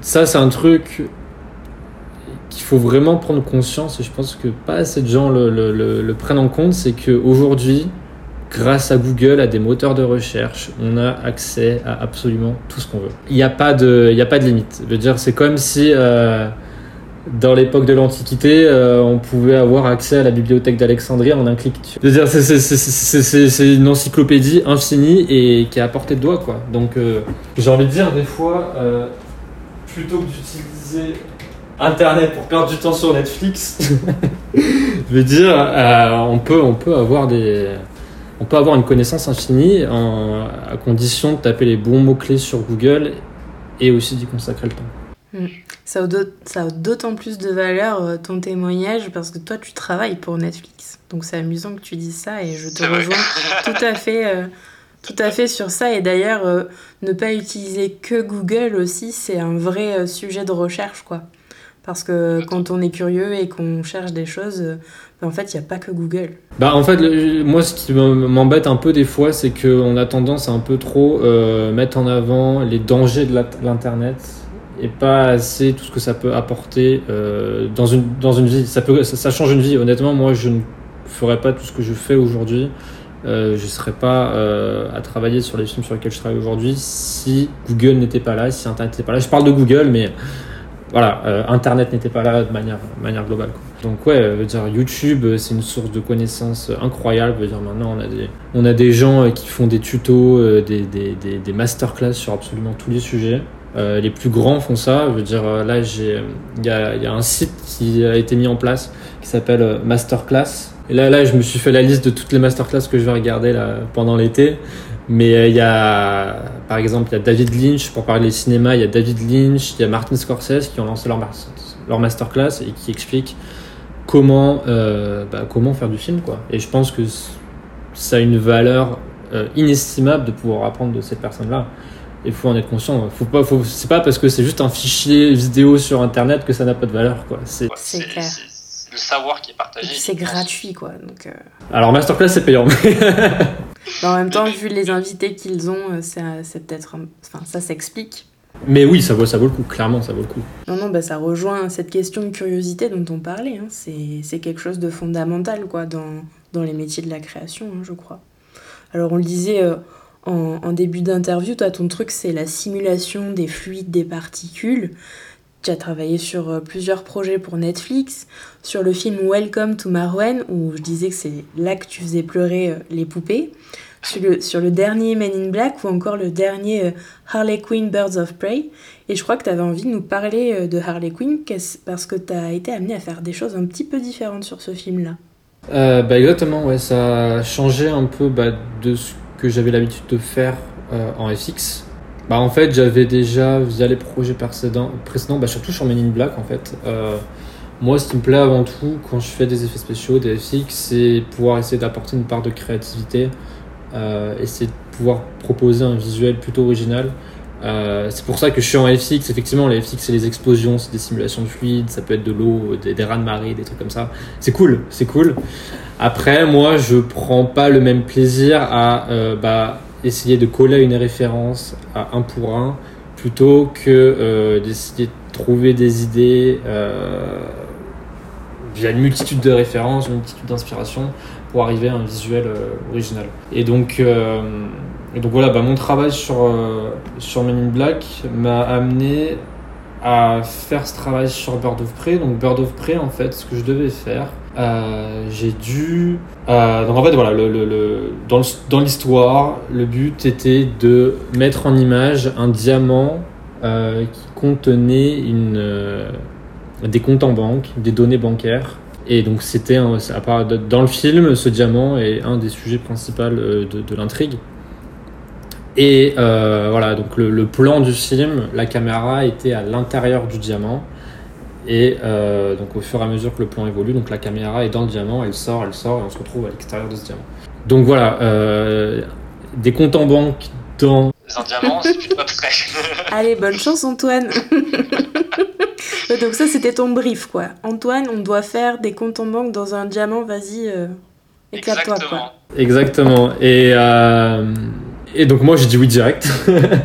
ça, c'est un truc qu'il faut vraiment prendre conscience et je pense que pas assez de gens le, le prennent en compte, c'est qu'aujourd'hui, grâce à Google, à des moteurs de recherche, on a accès à absolument tout ce qu'on veut. Il n'y a pas de, a pas de limite. Je veux dire, c'est comme si euh, dans l'époque de l'Antiquité, euh, on pouvait avoir accès à la bibliothèque d'Alexandrie en un clic. Je veux dire, c'est une encyclopédie infinie et qui est à portée de doigt, quoi. Donc, euh, j'ai envie de dire des fois, plutôt que d'utiliser Internet pour perdre du temps sur Netflix, je veux dire, on peut, on peut avoir des on peut avoir une connaissance infinie en, à condition de taper les bons mots-clés sur Google et aussi d'y consacrer le temps. Mmh. Ça a d'autant plus de valeur euh, ton témoignage parce que toi tu travailles pour Netflix. Donc c'est amusant que tu dises ça et je te rejoins tout à fait, euh, tout à fait sur ça. Et d'ailleurs, euh, ne pas utiliser que Google aussi, c'est un vrai euh, sujet de recherche quoi. Parce que quand on est curieux et qu'on cherche des choses, euh, en fait, il n'y a pas que Google. Bah, en fait, le, moi, ce qui m'embête un peu des fois, c'est qu'on a tendance à un peu trop euh, mettre en avant les dangers de l'Internet et pas assez tout ce que ça peut apporter euh, dans, une, dans une vie. Ça, peut, ça, ça, change une vie. Honnêtement, moi, je ne ferais pas tout ce que je fais aujourd'hui. Euh, je ne serais pas euh, à travailler sur les films sur lesquels je travaille aujourd'hui si Google n'était pas là, si Internet n'était pas là. Je parle de Google, mais voilà, euh, Internet n'était pas là de manière, manière globale. Donc ouais, veut dire YouTube, euh, c'est une source de connaissances incroyable. Veut dire maintenant, on a des, on a des gens qui font des tutos, des, des, des, des masterclass sur absolument tous les sujets. Euh, les plus grands font ça. Veux dire, là, j'ai, il y a, y a, un site qui a été mis en place qui s'appelle Masterclass. Et là, là, je me suis fait la liste de toutes les masterclass que je vais regarder là, pendant l'été. Mais euh, il y a, par exemple, il y a David Lynch, pour parler cinéma, il y a David Lynch, il y a Martin Scorsese qui ont lancé leur, leur masterclass et qui expliquent comment, euh, bah, comment faire du film. Quoi. Et je pense que ça a une valeur euh, inestimable de pouvoir apprendre de ces personnes-là. Il faut en être conscient. Faut pas, faut, c'est pas parce que c'est juste un fichier vidéo sur Internet que ça n'a pas de valeur. Quoi. C'est, clair. le savoir qui est partagé. C'est gratuit, quoi. Donc, Alors, masterclass, c'est payant. en même temps, vu les invités qu'ils ont, euh, c'est peut-être. Enfin, ça s'explique. Mais oui, ça vaut, ça vaut le coup, clairement, ça vaut le coup. Non, non, bah, ça rejoint cette question de curiosité dont on parlait. Hein. C'est quelque chose de fondamental quoi, dans, dans les métiers de la création, hein, je crois. Alors, on le disait euh, en, en, début d'interview, toi, ton truc, c'est la simulation des fluides, des particules. Tu as travaillé sur euh, plusieurs projets pour Netflix, sur le film Welcome to Marwen, où je disais que c'est là que tu faisais pleurer les poupées sur le, dernier Men in Black ou encore le dernier euh, Harley Quinn Birds of Prey. Et je crois que tu avais envie de nous parler euh, de Harley Quinn parce que tu as été amené à faire des choses un petit peu différentes sur ce film-là. Euh, bah exactement, ouais, ça a changé un peu bah, de ce que j'avais l'habitude de faire en FX. Bah, en fait, j'avais déjà, via les projets précédents, précédents bah, surtout sur Men in Black, en fait, moi, ce qui me plaît avant tout quand je fais des effets spéciaux, des FX, c'est pouvoir essayer d'apporter une part de créativité euh, essayer de pouvoir proposer un visuel plutôt original. Euh, c'est pour ça que je suis en FX. Effectivement, les FX, c'est les explosions, c'est des simulations de fluide, ça peut être de l'eau, des, des rats de marée, des trucs comme ça. C'est cool, c'est cool. Après, moi, je prends pas le même plaisir à euh, bah, essayer de coller une référence à un pour un plutôt que euh, d'essayer de trouver des idées euh, via une multitude de références, une multitude d'inspirations pour arriver à un visuel euh, original. Et donc, donc voilà, bah, mon travail sur, sur Men in Black m'a amené à faire ce travail sur Bird of Prey. Donc Bird of Prey, en fait, ce que je devais faire, euh, j'ai dû... Euh, donc en fait, voilà, le, le, dans l'histoire, le but était de mettre en image un diamant euh, qui contenait une, des comptes en banque, des données bancaires et donc c'était dans le film, ce diamant est un des sujets principaux de, de l'intrigue. Et voilà, donc le, plan du film, la caméra était à l'intérieur du diamant. Et euh, donc au fur et à mesure que le plan évolue, donc la caméra est dans le diamant, elle sort, elle sort, et on se retrouve à l'extérieur de ce diamant. Donc voilà, euh, des comptes en banque dans... Un diamant, c'est plutôt abstrait. Allez, bonne chance Antoine Donc ça, c'était ton brief, quoi. Antoine, on doit faire des comptes en banque dans un diamant, vas-y, euh, éclate-toi, quoi. Exactement. Et, euh, et donc moi, j'ai dit oui direct.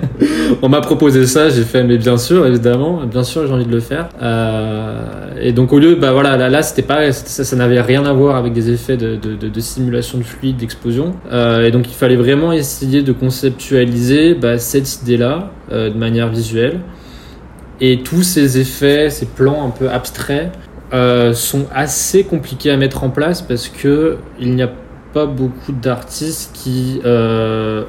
on m'a proposé ça, j'ai fait, mais bien sûr, évidemment, bien sûr, j'ai envie de le faire. Euh, et donc au lieu, bah voilà, là, là c'était pas, ça, ça n'avait rien à voir avec des effets de, de, de, de simulation de fluide, d'explosion. Euh, et donc il fallait vraiment essayer de conceptualiser bah, cette idée-là euh, de manière visuelle. Et tous ces effets, ces plans un peu abstraits, sont assez compliqués à mettre en place parce que il n'y a pas beaucoup d'artistes qui euh,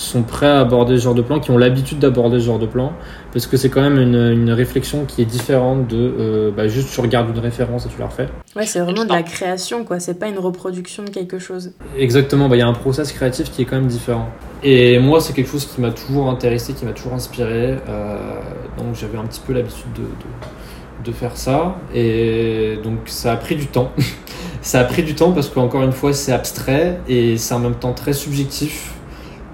sont prêts à aborder ce genre de plan, qui ont l'habitude d'aborder ce genre de plan, parce que c'est quand même une, une, réflexion qui est différente de euh, bah, juste tu regardes une référence et tu la refais. Ouais, c'est vraiment de la création, quoi. C'est pas une reproduction de quelque chose. Exactement. Il bah, y a un process créatif qui est quand même différent. Et moi, c'est quelque chose qui m'a toujours intéressé, qui m'a toujours inspiré. Euh, donc j'avais un petit peu l'habitude de, de, de, faire ça. Et donc ça a pris du temps. ça a pris du temps parce qu'encore une fois, c'est abstrait et c'est en même temps très subjectif.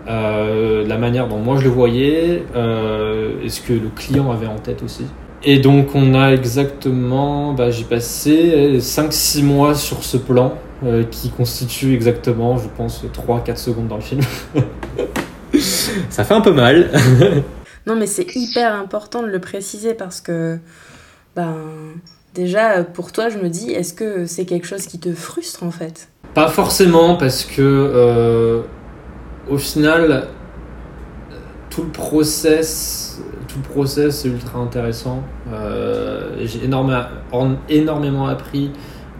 Euh, la manière dont moi je le voyais euh, et ce que le client avait en tête aussi. Et donc on a exactement, bah, j'ai passé 5-6 mois sur ce plan euh, qui constitue exactement, je pense, 3-4 secondes dans le film. Ça fait un peu mal. non mais c'est hyper important de le préciser parce que ben, déjà pour toi je me dis, est-ce que c'est quelque chose qui te frustre en fait? Pas forcément parce que au final, tout le process, tout le process est ultra intéressant. Euh, j'ai en- énormément appris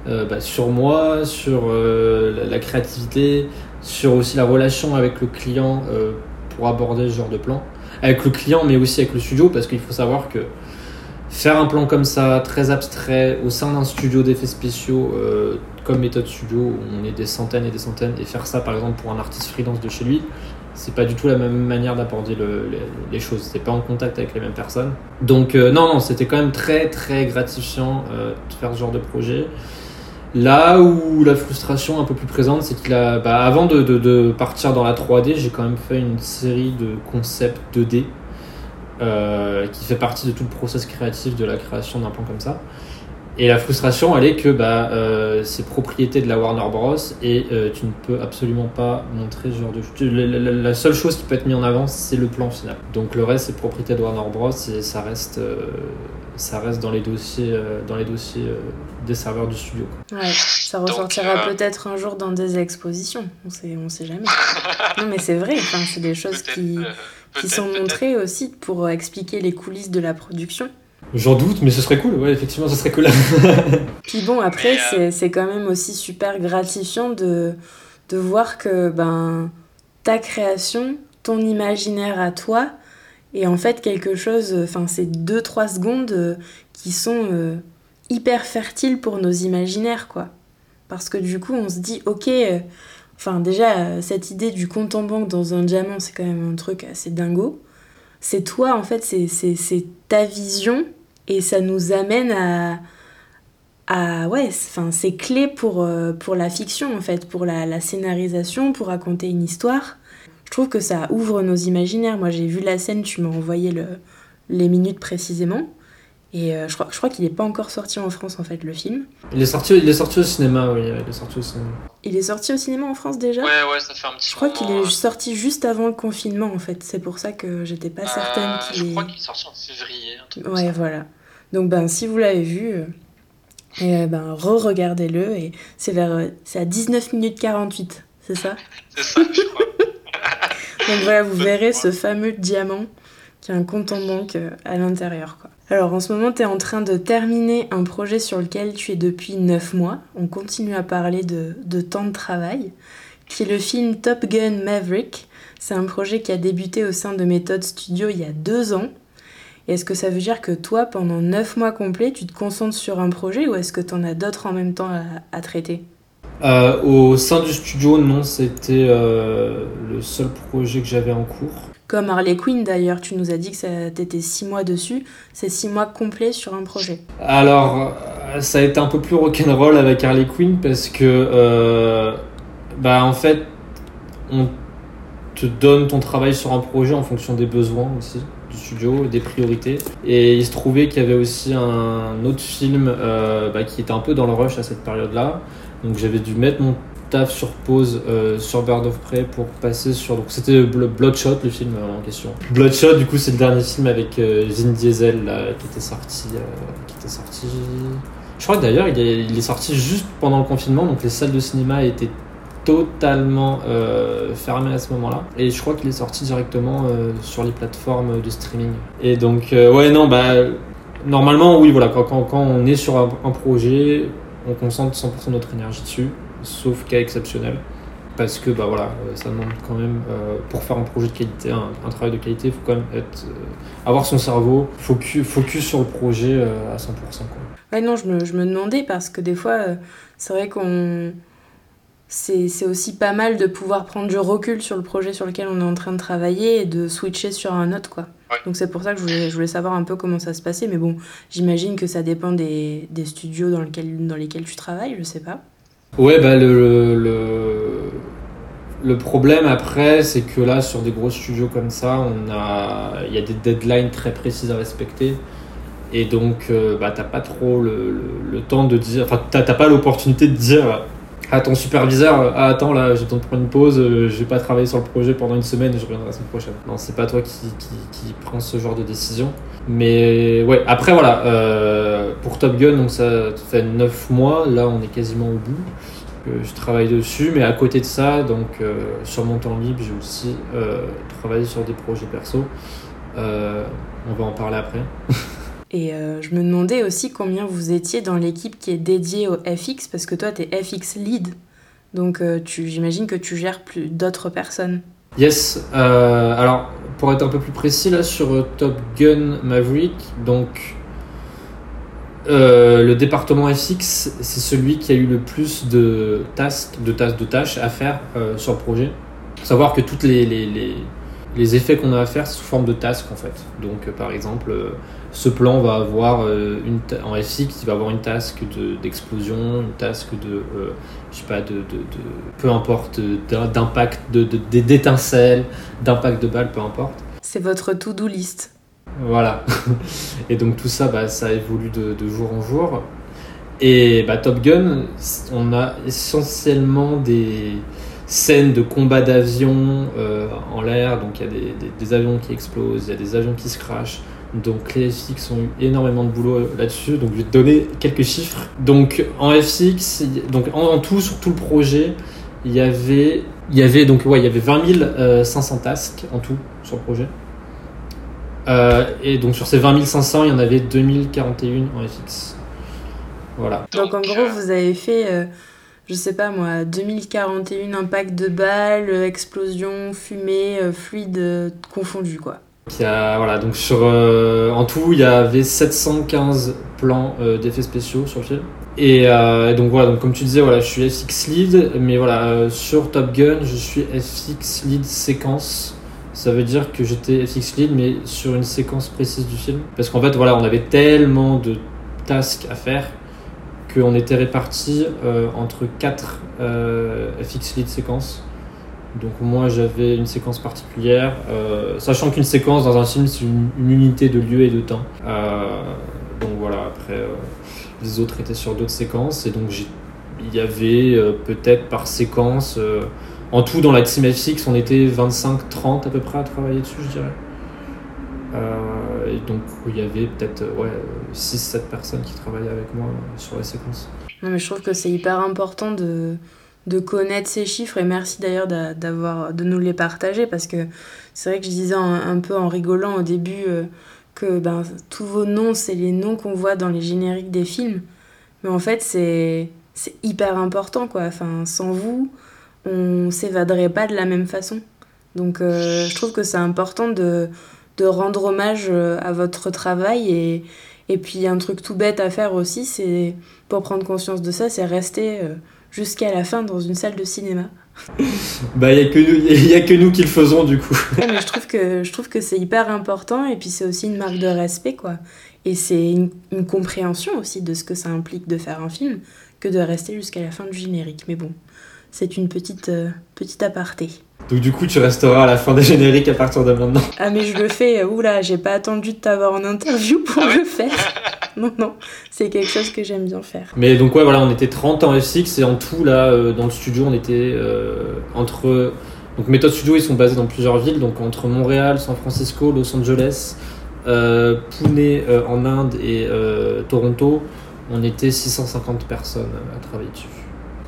euh, bah, sur moi, sur euh, la, la créativité, sur aussi la relation avec le client euh, pour aborder ce genre de plan. Avec le client, mais aussi avec le studio, parce qu'il faut savoir que faire un plan comme ça, très abstrait, au sein d'un studio d'effets spéciaux, euh, comme méthode studio, où on est des centaines et des centaines, et faire ça par exemple pour un artiste freelance de chez lui, c'est pas du tout la même manière d'aborder le- les, les choses. C'est pas en contact avec les mêmes personnes. Donc euh, non, non, c'était quand même très très gratifiant euh, de faire ce genre de projet. Là où la frustration un peu plus présente, c'est qu'il a, bah, de partir dans la 3D, j'ai quand même fait une série de concepts 2D euh, qui fait partie de tout le process créatif de la création d'un plan comme ça. Et la frustration, elle est que bah, euh, c'est propriété de la Warner Bros. et euh, tu ne peux absolument pas montrer ce genre de. tu- La, la- la seule chose qui peut être mise en avant, c'est le plan final. Donc le reste, c'est propriété de Warner Bros. et ça reste, euh, ça reste dans les dossiers, euh, dans les dossiers euh, des serveurs du studio. quoi. Ouais, ça ressortira euh, peut-être un jour dans des expositions. On sait, on sait jamais. non, mais c'est vrai. Enfin, c'est des choses qui, euh, qui sont montrées aussi pour euh, expliquer les coulisses de la production. J'en doute, mais ce serait cool. Ouais, effectivement, ce serait cool. Puis bon, après, euh, c'est quand même aussi super gratifiant de, de voir que ben, ta création, ton imaginaire à toi, est en fait quelque chose, enfin, c'est 2-3 secondes euh, qui sont euh, hyper fertiles pour nos imaginaires, quoi. Parce que du coup, on se dit, ok, euh, enfin, déjà, euh, cette idée du compte en banque dans un diamant, c'est quand même un truc assez dingo. C'est toi, en fait, c'est- ta vision, et ça nous amène à ah ouais, c'est clé pour, euh, pour la fiction en fait, pour la, la scénarisation, pour raconter une histoire. Je trouve que ça ouvre nos imaginaires. Moi j'ai vu la scène, tu m'as envoyé le, les minutes précisément. Et euh, je crois, je crois qu'il n'est pas encore sorti en France en fait le film. il, est sorti, il est sorti au cinéma, oui. Il est sorti au cinéma. Il est sorti au cinéma en France déjà? Ouais, ouais, ça fait un petit Je crois qu'il est euh, sorti juste avant le confinement en fait. C'est pour ça que j'étais pas certaine euh, qu'il Je est... crois qu'il est sorti en février. un truc comme Ouais, ça. voilà. Donc, ben, si vous l'avez vu, euh, ben, re-regardez-le. Et c'est vers, euh, c'est à 19 minutes 48, c'est ça? C'est ça, je crois. Donc voilà, vous verrez ce fameux diamant qui a un compte en banque euh, à l'intérieur. quoi. Alors en ce moment, tu es en train de terminer un projet sur lequel tu es depuis 9 mois. On continue à parler de, de temps de travail, qui est le film Top Gun Maverick. C'est un projet qui a débuté au sein de Méthode Studio il y a deux ans. Et Est-ce que ça veut dire que toi, pendant 9 mois complets, tu te concentres sur un projet ou est-ce que tu en as d'autres en même temps à, à traiter? Euh, au sein du studio, non, c'était euh, le seul projet que j'avais en cours. Comme Harley Quinn d'ailleurs, tu nous as dit que ça t'étais 6 mois dessus. C'est 6 mois complets sur un projet. Alors, euh, ça a été un peu plus rock'n'roll avec Harley Quinn parce que, euh, bah, en fait, on te donne ton travail sur un projet en fonction des besoins aussi du studio, des priorités. Et il se trouvait qu'il y avait aussi un autre film euh, bah, qui était un peu dans le rush à cette période-là. Donc j'avais dû mettre mon taf sur pause euh, sur Bird of Prey pour passer sur. Donc c'était Blo- Bloodshot, le film euh, en question. Bloodshot, du coup, c'est le dernier film avec euh, Vin Diesel qui était sorti. euh, qui était sorti. Je crois que d'ailleurs, il est, sorti juste pendant le confinement, donc les salles de cinéma étaient totalement euh, fermées à ce moment-là. Et je crois qu'il est sorti directement sur les plateformes de streaming. Et donc, ouais, non, bah. Normalement, oui, voilà, quand, quand, quand on est sur un, un projet, on concentre 100% de notre énergie dessus, sauf cas exceptionnel. Parce que bah voilà, euh, ça demande quand même, euh, pour faire un projet de qualité, un, un travail de qualité, il faut quand même être, euh, avoir son cerveau focus, focus sur le projet euh, à 100%. Quoi. Ouais, non, je me, je me demandais parce que des fois, euh, c'est vrai qu'on. C'est c'est aussi pas mal de pouvoir prendre du recul sur le projet sur lequel on est en train de travailler et de switcher sur un autre, quoi. Ouais. Donc c'est pour ça que je voulais, je voulais savoir un peu comment ça se passait, mais bon, j'imagine que ça dépend des, des studios dans, lequel, dans lesquels tu travailles, je sais pas. Ouais, bah le, le, problème après, c'est que là, sur des gros studios comme ça, on a, il y a des deadlines très précises à respecter. Et donc, euh, bah, t'as pas trop le, le, le temps de dire, enfin, t'as pas l'opportunité de dire à ton superviseur, ah, attends, là, j'ai besoin de prendre une pause, euh, je vais pas travailler sur le projet pendant une semaine je reviendrai la semaine prochaine. Non, c'est pas toi qui, prends ce genre de décision. Mais ouais, après, voilà, euh, pour Top Gun, donc ça fait 9 mois, là, on est quasiment au bout. Euh, je travaille dessus, mais à côté de ça, donc euh, sur mon temps libre, j'ai aussi euh, travaillé sur des projets perso. Euh, on va en parler après. Et euh, je me demandais aussi combien vous étiez dans l'équipe qui est dédiée au FX, parce que toi, tu es FX lead. Donc euh, j'imagine que tu gères plus d'autres personnes. Yes. euh, alors, pour être un peu plus précis là sur Top Gun Maverick, donc le département FX, c'est celui qui a eu le plus de tasks, de tâches, de tâches à faire sur le projet. Savoir que toutes les, les, les, les effets qu'on a à faire, c'est sous forme de tasks en fait. Donc, par exemple, ce plan va avoir euh, une en FX, il va avoir une task de- d'explosion, une task de, euh, je sais pas, de, de, de- peu importe, d'impact, de, de, de- d'étincelles, d'impact de balles, peu importe. C'est votre to-do list. Voilà. Et donc tout ça, bah, ça évolue de, de jour en jour. Et bah, Top Gun, on a essentiellement des scènes de combat d'avions euh, en l'air. Donc il y a des, des- des avions qui explosent, il y a des avions qui se crashent. Donc les FX ont eu énormément de boulot là-dessus. Donc je vais te donner quelques chiffres. Donc en FX, donc en, en tout sur tout le projet, il y avait, il y avait donc ouais, il y avait 20 euh, 500 tasks en tout sur le projet. Euh, et donc sur ces 20 500, il y en avait 2041 en FX. Voilà. Donc, en gros, euh, vous avez fait, euh, je sais pas moi, 2041 impacts de balles, euh, explosions, fumée, euh, fluide euh, confondus quoi. Voilà, donc sur, euh, en tout, il y avait 715 plans euh, d'effets spéciaux sur le film. Et euh, donc voilà, comme tu disais, voilà, je suis FX lead, mais voilà, sur Top Gun, je suis FX lead séquence. Ça veut dire que j'étais FX lead, mais sur une séquence précise du film. Parce qu'en fait, voilà, on avait tellement de tasks à faire qu'on était répartis entre 4 FX lead séquences. Donc moi j'avais une séquence particulière, euh, sachant qu'une séquence dans un film c'est une, unité de lieu et de temps. Euh, donc voilà, après euh, les autres étaient sur d'autres séquences et donc il y avait peut-être par séquence, en tout dans la team FX on était 25-30 à peu près à travailler dessus je dirais. Et donc il y avait peut-être ouais, 6-7 personnes qui travaillaient avec moi sur la séquence. Non mais je trouve que c'est hyper important de, de connaître ces chiffres et merci d'ailleurs d'a- d'avoir de nous les partager parce que c'est vrai que je disais un, peu en rigolant au début euh, que ben, tous vos noms c'est les noms qu'on voit dans les génériques des films. Mais en fait c'est hyper important quoi. Enfin sans vous on s'évaderait pas de la même façon. Donc euh, je trouve que c'est important de, de rendre hommage euh, à votre travail et, et puis un truc tout bête à faire aussi c'est pour prendre conscience de ça, c'est rester jusqu'à la fin dans une salle de cinéma. Bah il y a que nous, il y a que nous qui le faisons du coup. Ouais, mais je trouve que je trouve que c'est hyper important et puis c'est aussi une marque de respect quoi. Et c'est une, une compréhension aussi de ce que ça implique de faire un film que de rester jusqu'à la fin du générique. Mais bon, c'est une petite euh, petite aparté. Donc du coup tu resteras à la fin des génériques à partir de maintenant. Ah mais je le fais, oula, j'ai pas attendu de t'avoir en interview pour le faire. Non, non, c'est quelque chose que j'aime bien faire. Mais donc ouais voilà on était 30 en FX et en tout là euh, dans le studio on était euh, entre donc Method Studio ils sont basés dans plusieurs villes donc entre Montréal, San Francisco, Los Angeles, euh, Pune en Inde et Toronto on était 650 personnes à travailler dessus.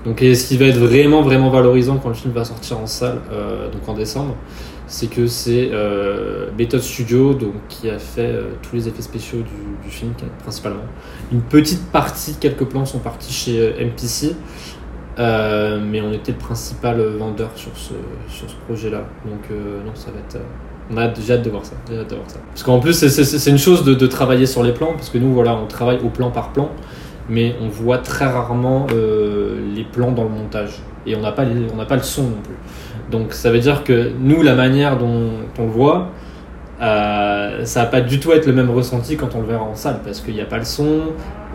Donc et ce qui va être vraiment vraiment valorisant quand le film va sortir en salle donc en décembre c'est que c'est euh, Studio donc qui a fait euh, tous les effets spéciaux du, film principalement une petite partie, quelques plans sont partis chez euh, MPC, euh, mais on était le principal vendeur sur ce, sur ce projet-là. Donc non, ça va être... on a déjà hâte de voir ça. De voir ça. Parce qu'en plus, c'est- une chose de, de travailler sur les plans, parce que nous, voilà, on travaille au plan par plan, mais on voit très rarement les plans dans le montage. Et on n'a pas, les- on n'a pas le son non plus. Donc ça veut dire que nous, la manière dont on le voit, euh, ça va pas du tout être le même ressenti quand on le verra en salle parce qu'il n'y a pas le son,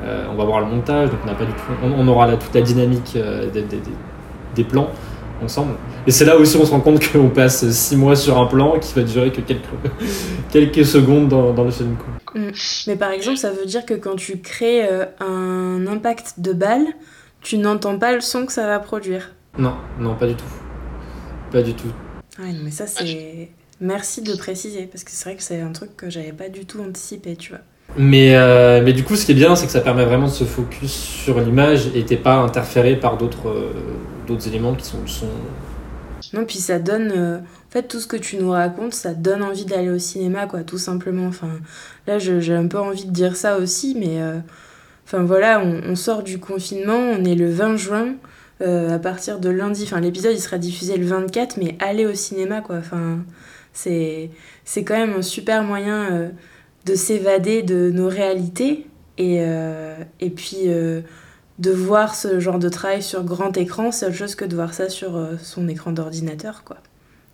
euh, on va voir le montage, donc on, pas du tout, on, on aura là toute la dynamique euh, des, des- des- des plans ensemble. Et c'est là aussi on se rend compte qu'on passe 6 mois sur un plan qui va durer que quelques, quelques secondes dans, dans le film. quoi. Mais par exemple, ça veut dire que quand tu crées un impact de balle, tu n'entends pas le son que ça va produire. Non, non, pas du tout. Pas du tout. Ouais, non, mais ça c'est. Merci de préciser parce que c'est vrai que c'est un truc que j'avais pas du tout anticipé, tu vois. Mais, euh, mais du coup, ce qui est bien, c'est que ça permet vraiment de se focus sur l'image et t'es pas interféré par d'autres euh, d'autres éléments qui sont le son. Non, puis ça donne euh, fait, tout ce que tu nous racontes, ça donne envie d'aller au cinéma, quoi, tout simplement. Enfin, là, j'ai un peu envie de dire ça aussi, mais euh, enfin voilà, on, sort du confinement, on est le 20 juin. Euh, à partir de lundi, enfin l'épisode il sera diffusé le 24, mais aller au cinéma quoi. Enfin, c'est c'est quand même un super moyen euh, de s'évader de nos réalités et, et puis de voir ce genre de travail sur grand écran, c'est autre chose que de voir ça sur son écran d'ordinateur quoi.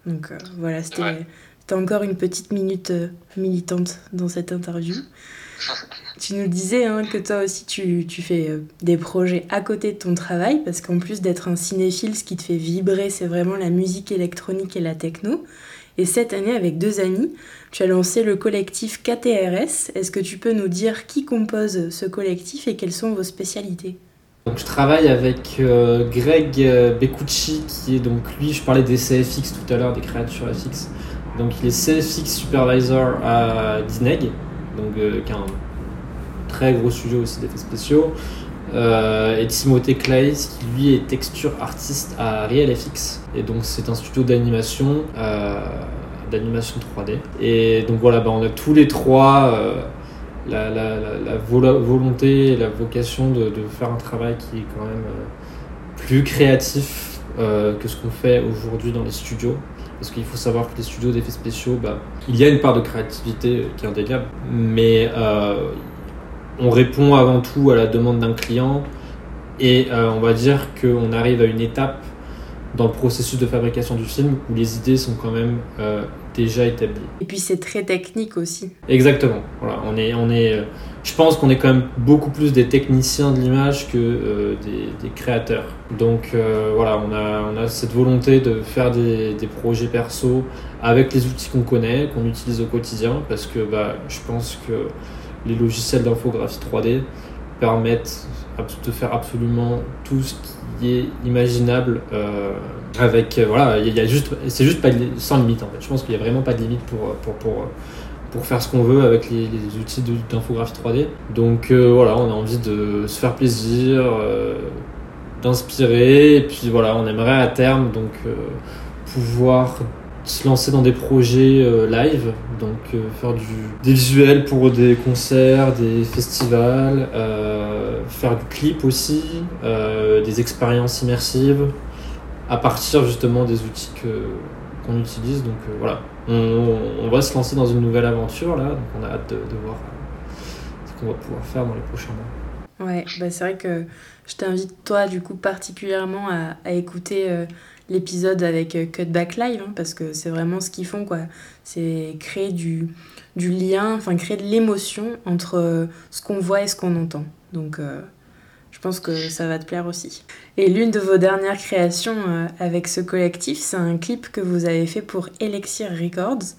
Donc euh, voilà, c'était encore une petite minute euh, militante dans cette interview. tu nous disais hein, que toi aussi tu, fais euh, des projets à côté de ton travail parce qu'en plus d'être un cinéphile, ce qui te fait vibrer, c'est vraiment la musique électronique et la techno. Et cette année, avec deux amis, tu as lancé le collectif KTRS. Est-ce que tu peux nous dire qui compose ce collectif et quelles sont vos spécialités? Donc, je travaille avec euh, Greg euh, Beccucci, qui est donc lui, je parlais des CFX tout à l'heure, des créatures FX. Donc, il est CFX Supervisor à Dineg, donc, euh, qui est un très gros sujet aussi d'effets spéciaux. et Timothée Claes, qui lui est texture artiste à RealFX. Et donc, c'est un studio d'animation, d'animation 3D. Et donc, voilà, bah, on a tous les trois la, la, la, volonté et la vocation de, de, faire un travail qui est quand même euh, plus créatif euh, que ce qu'on fait aujourd'hui dans les studios. Parce qu'il faut savoir que les studios d'effets spéciaux, bah, il y a une part de créativité qui est indéniable, mais euh, on répond avant tout à la demande d'un client et on va dire qu'on arrive à une étape dans le processus de fabrication du film où les idées sont quand même déjà établi. Et puis c'est très technique aussi. Exactement. Voilà, on est, on est, euh, je pense qu'on est quand même beaucoup plus des techniciens de l'image que euh, des, créateurs. Donc euh, voilà, on a, on a cette volonté de faire des, des projets perso avec les outils qu'on connaît, qu'on utilise au quotidien, parce que bah, je pense que les logiciels d'infographie 3D permettent de faire absolument tout ce qui est imaginable euh, avec euh, voilà il y, a juste c'est juste pas sans limite en fait. Je pense qu'il y a vraiment pas de limite pour pour pour, pour faire ce qu'on veut avec les, outils d'infographie 3D donc euh, voilà on a envie de se faire plaisir d'inspirer. Et puis voilà on aimerait à terme donc pouvoir se lancer dans des projets euh, live, donc euh, faire du, des visuels pour des concerts, des festivals, euh, faire du clip aussi, des expériences immersives, à partir justement des outils qu'on utilise. Donc voilà, on, on, va se lancer dans une nouvelle aventure là, donc on a hâte de, de voir ce qu'on va pouvoir faire dans les prochains mois. Ouais, bah c'est vrai que je t'invite toi du coup particulièrement à écouter l'épisode avec euh, Cutback Live, hein, parce que c'est vraiment ce qu'ils font, quoi. C'est créer du, du lien, enfin créer de l'émotion entre euh, ce qu'on voit et ce qu'on entend. Donc euh, je pense que ça va te plaire aussi. Et l'une de vos dernières créations avec ce collectif, c'est un clip que vous avez fait pour Elixir Records,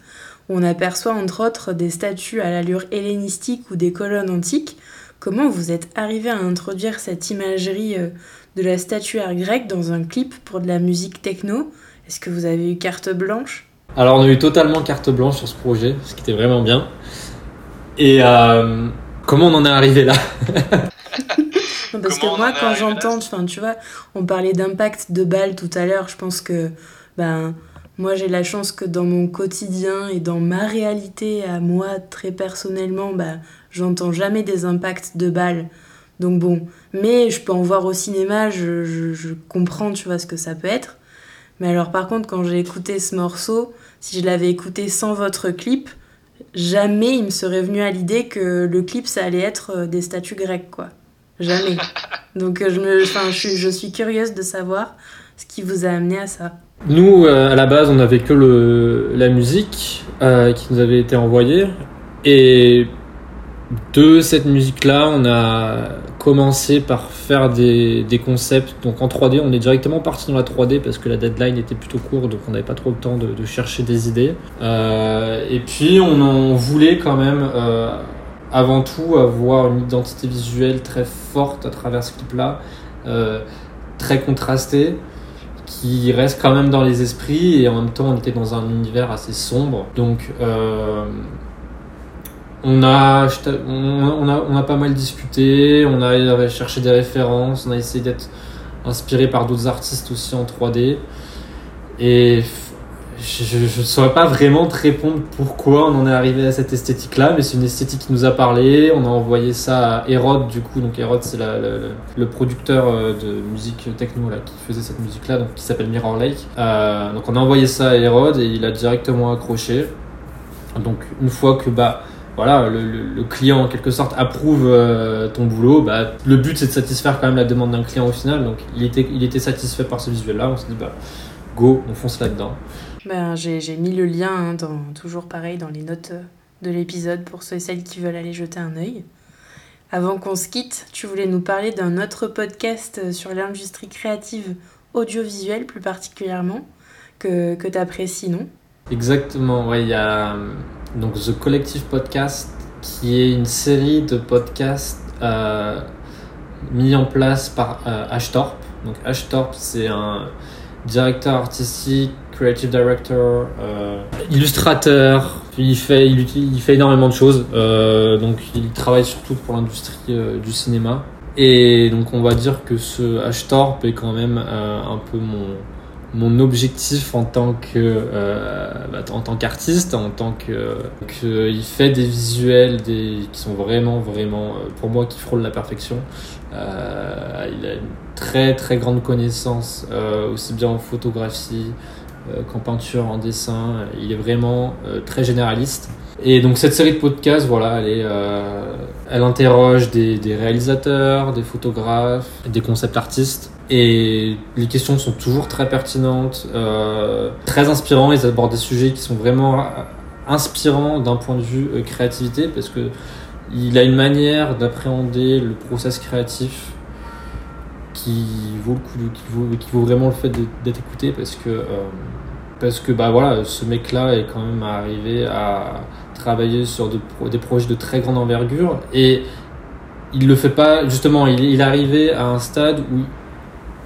où on aperçoit entre autres des statues à l'allure hellénistique ou des colonnes antiques. Comment vous êtes arrivé à introduire cette imagerie de la statuaire grecque dans un clip pour de la musique techno? Est-ce que vous avez eu carte blanche? Alors on a eu totalement carte blanche sur ce projet, ce qui était vraiment bien. Et euh, comment on en est arrivé là? Parce que moi, quand j'entends, enfin, tu vois, on parlait d'impact de balles tout à l'heure, je pense que, ben, moi j'ai la chance que dans mon quotidien et dans ma réalité à moi très personnellement, ben, j'entends jamais des impacts de balles. Donc bon, mais je peux en voir au cinéma, je, je, je, comprends, tu vois, ce que ça peut être. Mais alors par contre, quand j'ai écouté ce morceau, si je l'avais écouté sans votre clip, jamais il me serait venu à l'idée que le clip, ça allait être euh, des statues grecques, quoi. Jamais. Donc euh, je, me, enfin, je, je suis curieuse de savoir ce qui vous a amené à ça. Nous, euh, à la base, on avait que le, la musique euh, qui nous avait été envoyée. Et de cette musique-là, on a commencé par faire des, concepts. Donc en 3D, on est directement parti dans la 3D parce que la deadline était plutôt courte, donc on n'avait pas trop le temps de, de chercher des idées. Euh, et puis on en voulait quand même, euh, avant tout, avoir une identité visuelle très forte à travers ce clip-là, euh, très contrastée qui reste quand même dans les esprits et en même temps on était dans un univers assez sombre donc euh, on a, on, a, on a pas mal discuté, on a cherché des références, on a essayé d'être inspiré par d'autres artistes aussi en 3D. Et je ne saurais pas vraiment te répondre pourquoi on en est arrivé à cette esthétique-là, mais c'est une esthétique qui nous a parlé. On a envoyé ça à Hérode, du coup. Donc Hérode, c'est le producteur euh, de musique techno là, qui faisait cette musique-là, qui s'appelle Mirror Lake. Euh, donc on a envoyé ça à Hérode et il a directement accroché. Donc une fois que bah voilà, le, le- le client en quelque sorte approuve euh, ton boulot, bah, le but c'est de satisfaire quand même la demande d'un client au final. Donc il était, il était satisfait par ce visuel-là. On s'est dit bah go, on fonce là-dedans. Ben, j'ai mis le lien, hein, dans, toujours pareil, dans les notes de l'épisode pour ceux et celles qui veulent aller jeter un œil. Avant qu'on se quitte, tu voulais nous parler d'un autre podcast sur l'industrie créative audiovisuelle plus particulièrement, que, que tu apprécies, non? Exactement, ouais, il y a donc The Collective Podcast qui est une série de podcasts euh, mis en place par euh, Ashtorp. Donc Ashtorp, c'est un directeur artistique, creative director, euh, illustrateur. Il fait, il, il fait énormément de choses. Euh, donc il travaille surtout pour l'industrie euh, du cinéma. Et donc on va dire que ce Ashtorp est quand même euh, un peu mon mon objectif en tant que euh, bah, en tant qu'artiste en tant que, que il fait des visuels qui sont vraiment vraiment euh, pour moi qui frôlent la perfection. Euh, il a une très très grande connaissance aussi bien en photographie qu'en peinture en dessin. Il est vraiment très généraliste. Et donc cette série de podcasts voilà elle est elle interroge des, des réalisateurs des photographes des concept artistes et les questions sont toujours très pertinentes, euh, très inspirantes. Ils abordent des sujets qui sont vraiment euh, inspirants d'un point de vue euh, créativité parce que il a une manière d'appréhender le process créatif qui vaut le coup, qui vaut, vraiment le fait d'être écouté parce que parce que bah voilà, ce mec-là est quand même arrivé à travailler sur des projets de très grande envergure et il le fait pas justement. Il, il est arrivé à un stade où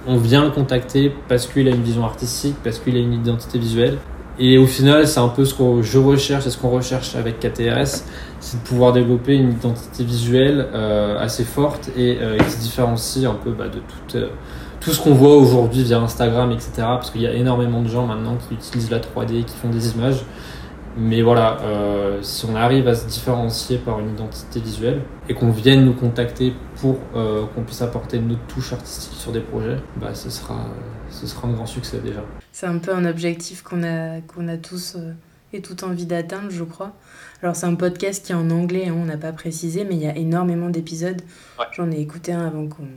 on vient le contacter parce qu'il a une vision artistique, parce qu'il a une identité visuelle. Et au final, c'est un peu ce que je recherche, c'est ce qu'on recherche avec KTRS, c'est de pouvoir développer une identité visuelle euh, assez forte et euh, qui se différencie un peu bah, de tout, euh, tout ce qu'on voit aujourd'hui via Instagram, etc. Parce qu'il y a énormément de gens maintenant qui utilisent la 3D, qui font des images. Mais voilà, euh, si on arrive à se différencier par une identité visuelle et qu'on vienne nous contacter pour euh, qu'on puisse apporter notre touche artistique sur des projets, bah ce sera, ce sera un grand succès déjà. C'est un peu un objectif qu'on a, qu'on a tous euh, et tout envie d'atteindre, je crois. Alors, c'est un podcast qui est en anglais, hein, on n'a pas précisé, mais il y a énormément d'épisodes. Ouais. J'en ai écouté un avant qu'on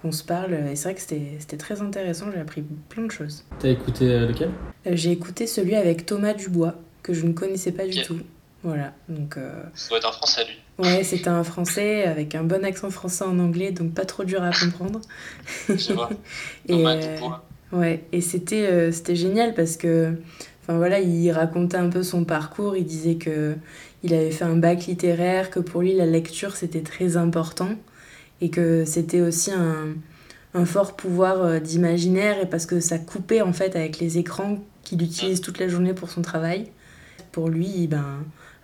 qu'on se parle, et c'est vrai que c'était c'était très intéressant, j'ai appris plein de choses. T'as écouté lequel? Euh, J'ai écouté celui avec Thomas Dubois, que je ne connaissais pas du tout. Voilà, donc euh, Ça doit être un français, lui. ouais, c'était un français avec un bon accent français en anglais, donc pas trop dur à comprendre. Je vois. Et, euh. Ouais, et c'était euh, c'était génial parce que enfin voilà, il racontait un peu son parcours, il disait que il avait fait un bac littéraire, que pour lui la lecture c'était très important et que c'était aussi un, un fort pouvoir euh, d'imaginaire et parce que ça coupait en fait avec les écrans qu'il utilise toute la journée pour son travail. Pour lui, ben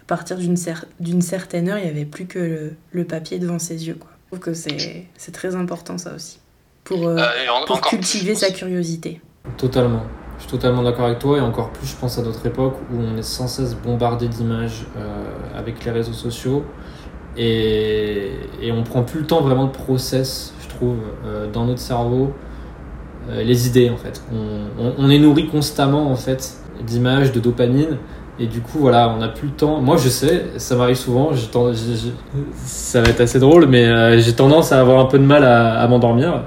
à partir d'une cer- d'une certaine heure, il n'y avait plus que le, le papier devant ses yeux quoi. Je trouve que c'est c'est très important ça aussi pour euh, Euh, en- pour plus, cultiver sa pense. curiosité. Totalement. Je suis totalement d'accord avec toi et encore plus je pense à notre époque où on est sans cesse bombardé d'images euh, avec les réseaux sociaux et, et on prend plus le temps vraiment de process, je trouve, euh, dans notre cerveau euh, les idées en fait. On, on- on est nourri constamment en fait d'images, de dopamine et du coup voilà, on n'a plus le temps. Moi je sais, ça m'arrive souvent, j'ai ten- j'ai- j'ai- ça va être assez drôle mais euh, j'ai tendance à avoir un peu de mal à, à m'endormir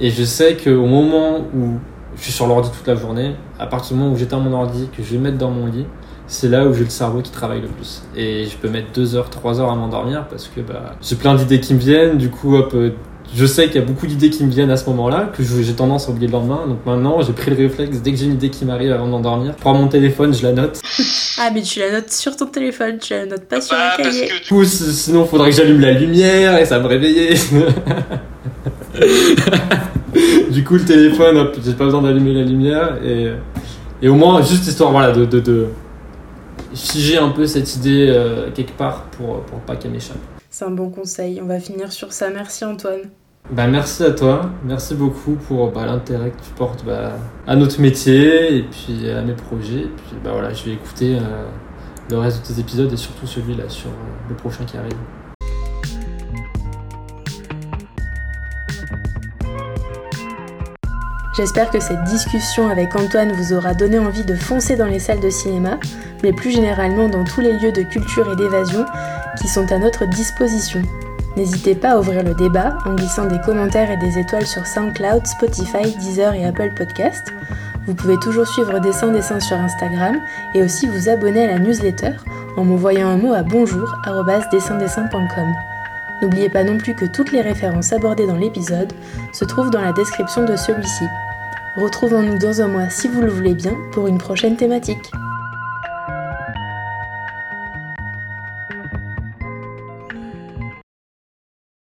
et je sais qu'au moment où je suis sur l'ordi toute la journée, à partir du moment où j'éteins mon ordi, que je vais mettre dans mon lit, c'est là où j'ai le cerveau qui travaille le plus. Et je peux mettre 2 heures, 3 heures à m'endormir parce que bah, j'ai plein d'idées qui me viennent. Du coup, hop, euh, je sais qu'il y a beaucoup d'idées qui me viennent à ce moment-là, que je- j'ai tendance à oublier le lendemain. Donc maintenant, j'ai pris le réflexe, dès que j'ai une idée qui m'arrive avant de m'endormir, je prends mon téléphone, je la note. Ah, mais tu la notes sur ton téléphone, tu la notes pas sur Bah, un parce cahier. que Du coup, sinon, il faudrait que j'allume la lumière et ça me réveiller. du coup, le téléphone, hop, j'ai pas besoin d'allumer la lumière et, et au moins, juste histoire voilà, de, de, de figer un peu cette idée euh, quelque part pour, pour pas qu'elle m'échappe. C'est un bon conseil. On va finir sur ça. Merci Antoine. Bah, merci à toi, merci beaucoup pour bah, l'intérêt que tu portes bah, à notre métier et puis à mes projets. Et puis bah, voilà, je vais écouter euh, le reste de tes épisodes et surtout celui-là sur euh, le prochain qui arrive. J'espère que cette discussion avec Antoine vous aura donné envie de foncer dans les salles de cinéma, mais plus généralement dans tous les lieux de culture et d'évasion qui sont à notre disposition. N'hésitez pas à ouvrir le débat en glissant des commentaires et des étoiles sur SoundCloud, Spotify, Deezer et Apple Podcast. Vous pouvez toujours suivre Dessin Dessin sur Instagram et aussi vous abonner à la newsletter en m'envoyant un mot à bonjour@dessindessin.com. N'oubliez pas non plus que toutes les références abordées dans l'épisode se trouvent dans la description de celui-ci. Retrouvons-nous dans un mois si vous le voulez bien pour une prochaine thématique.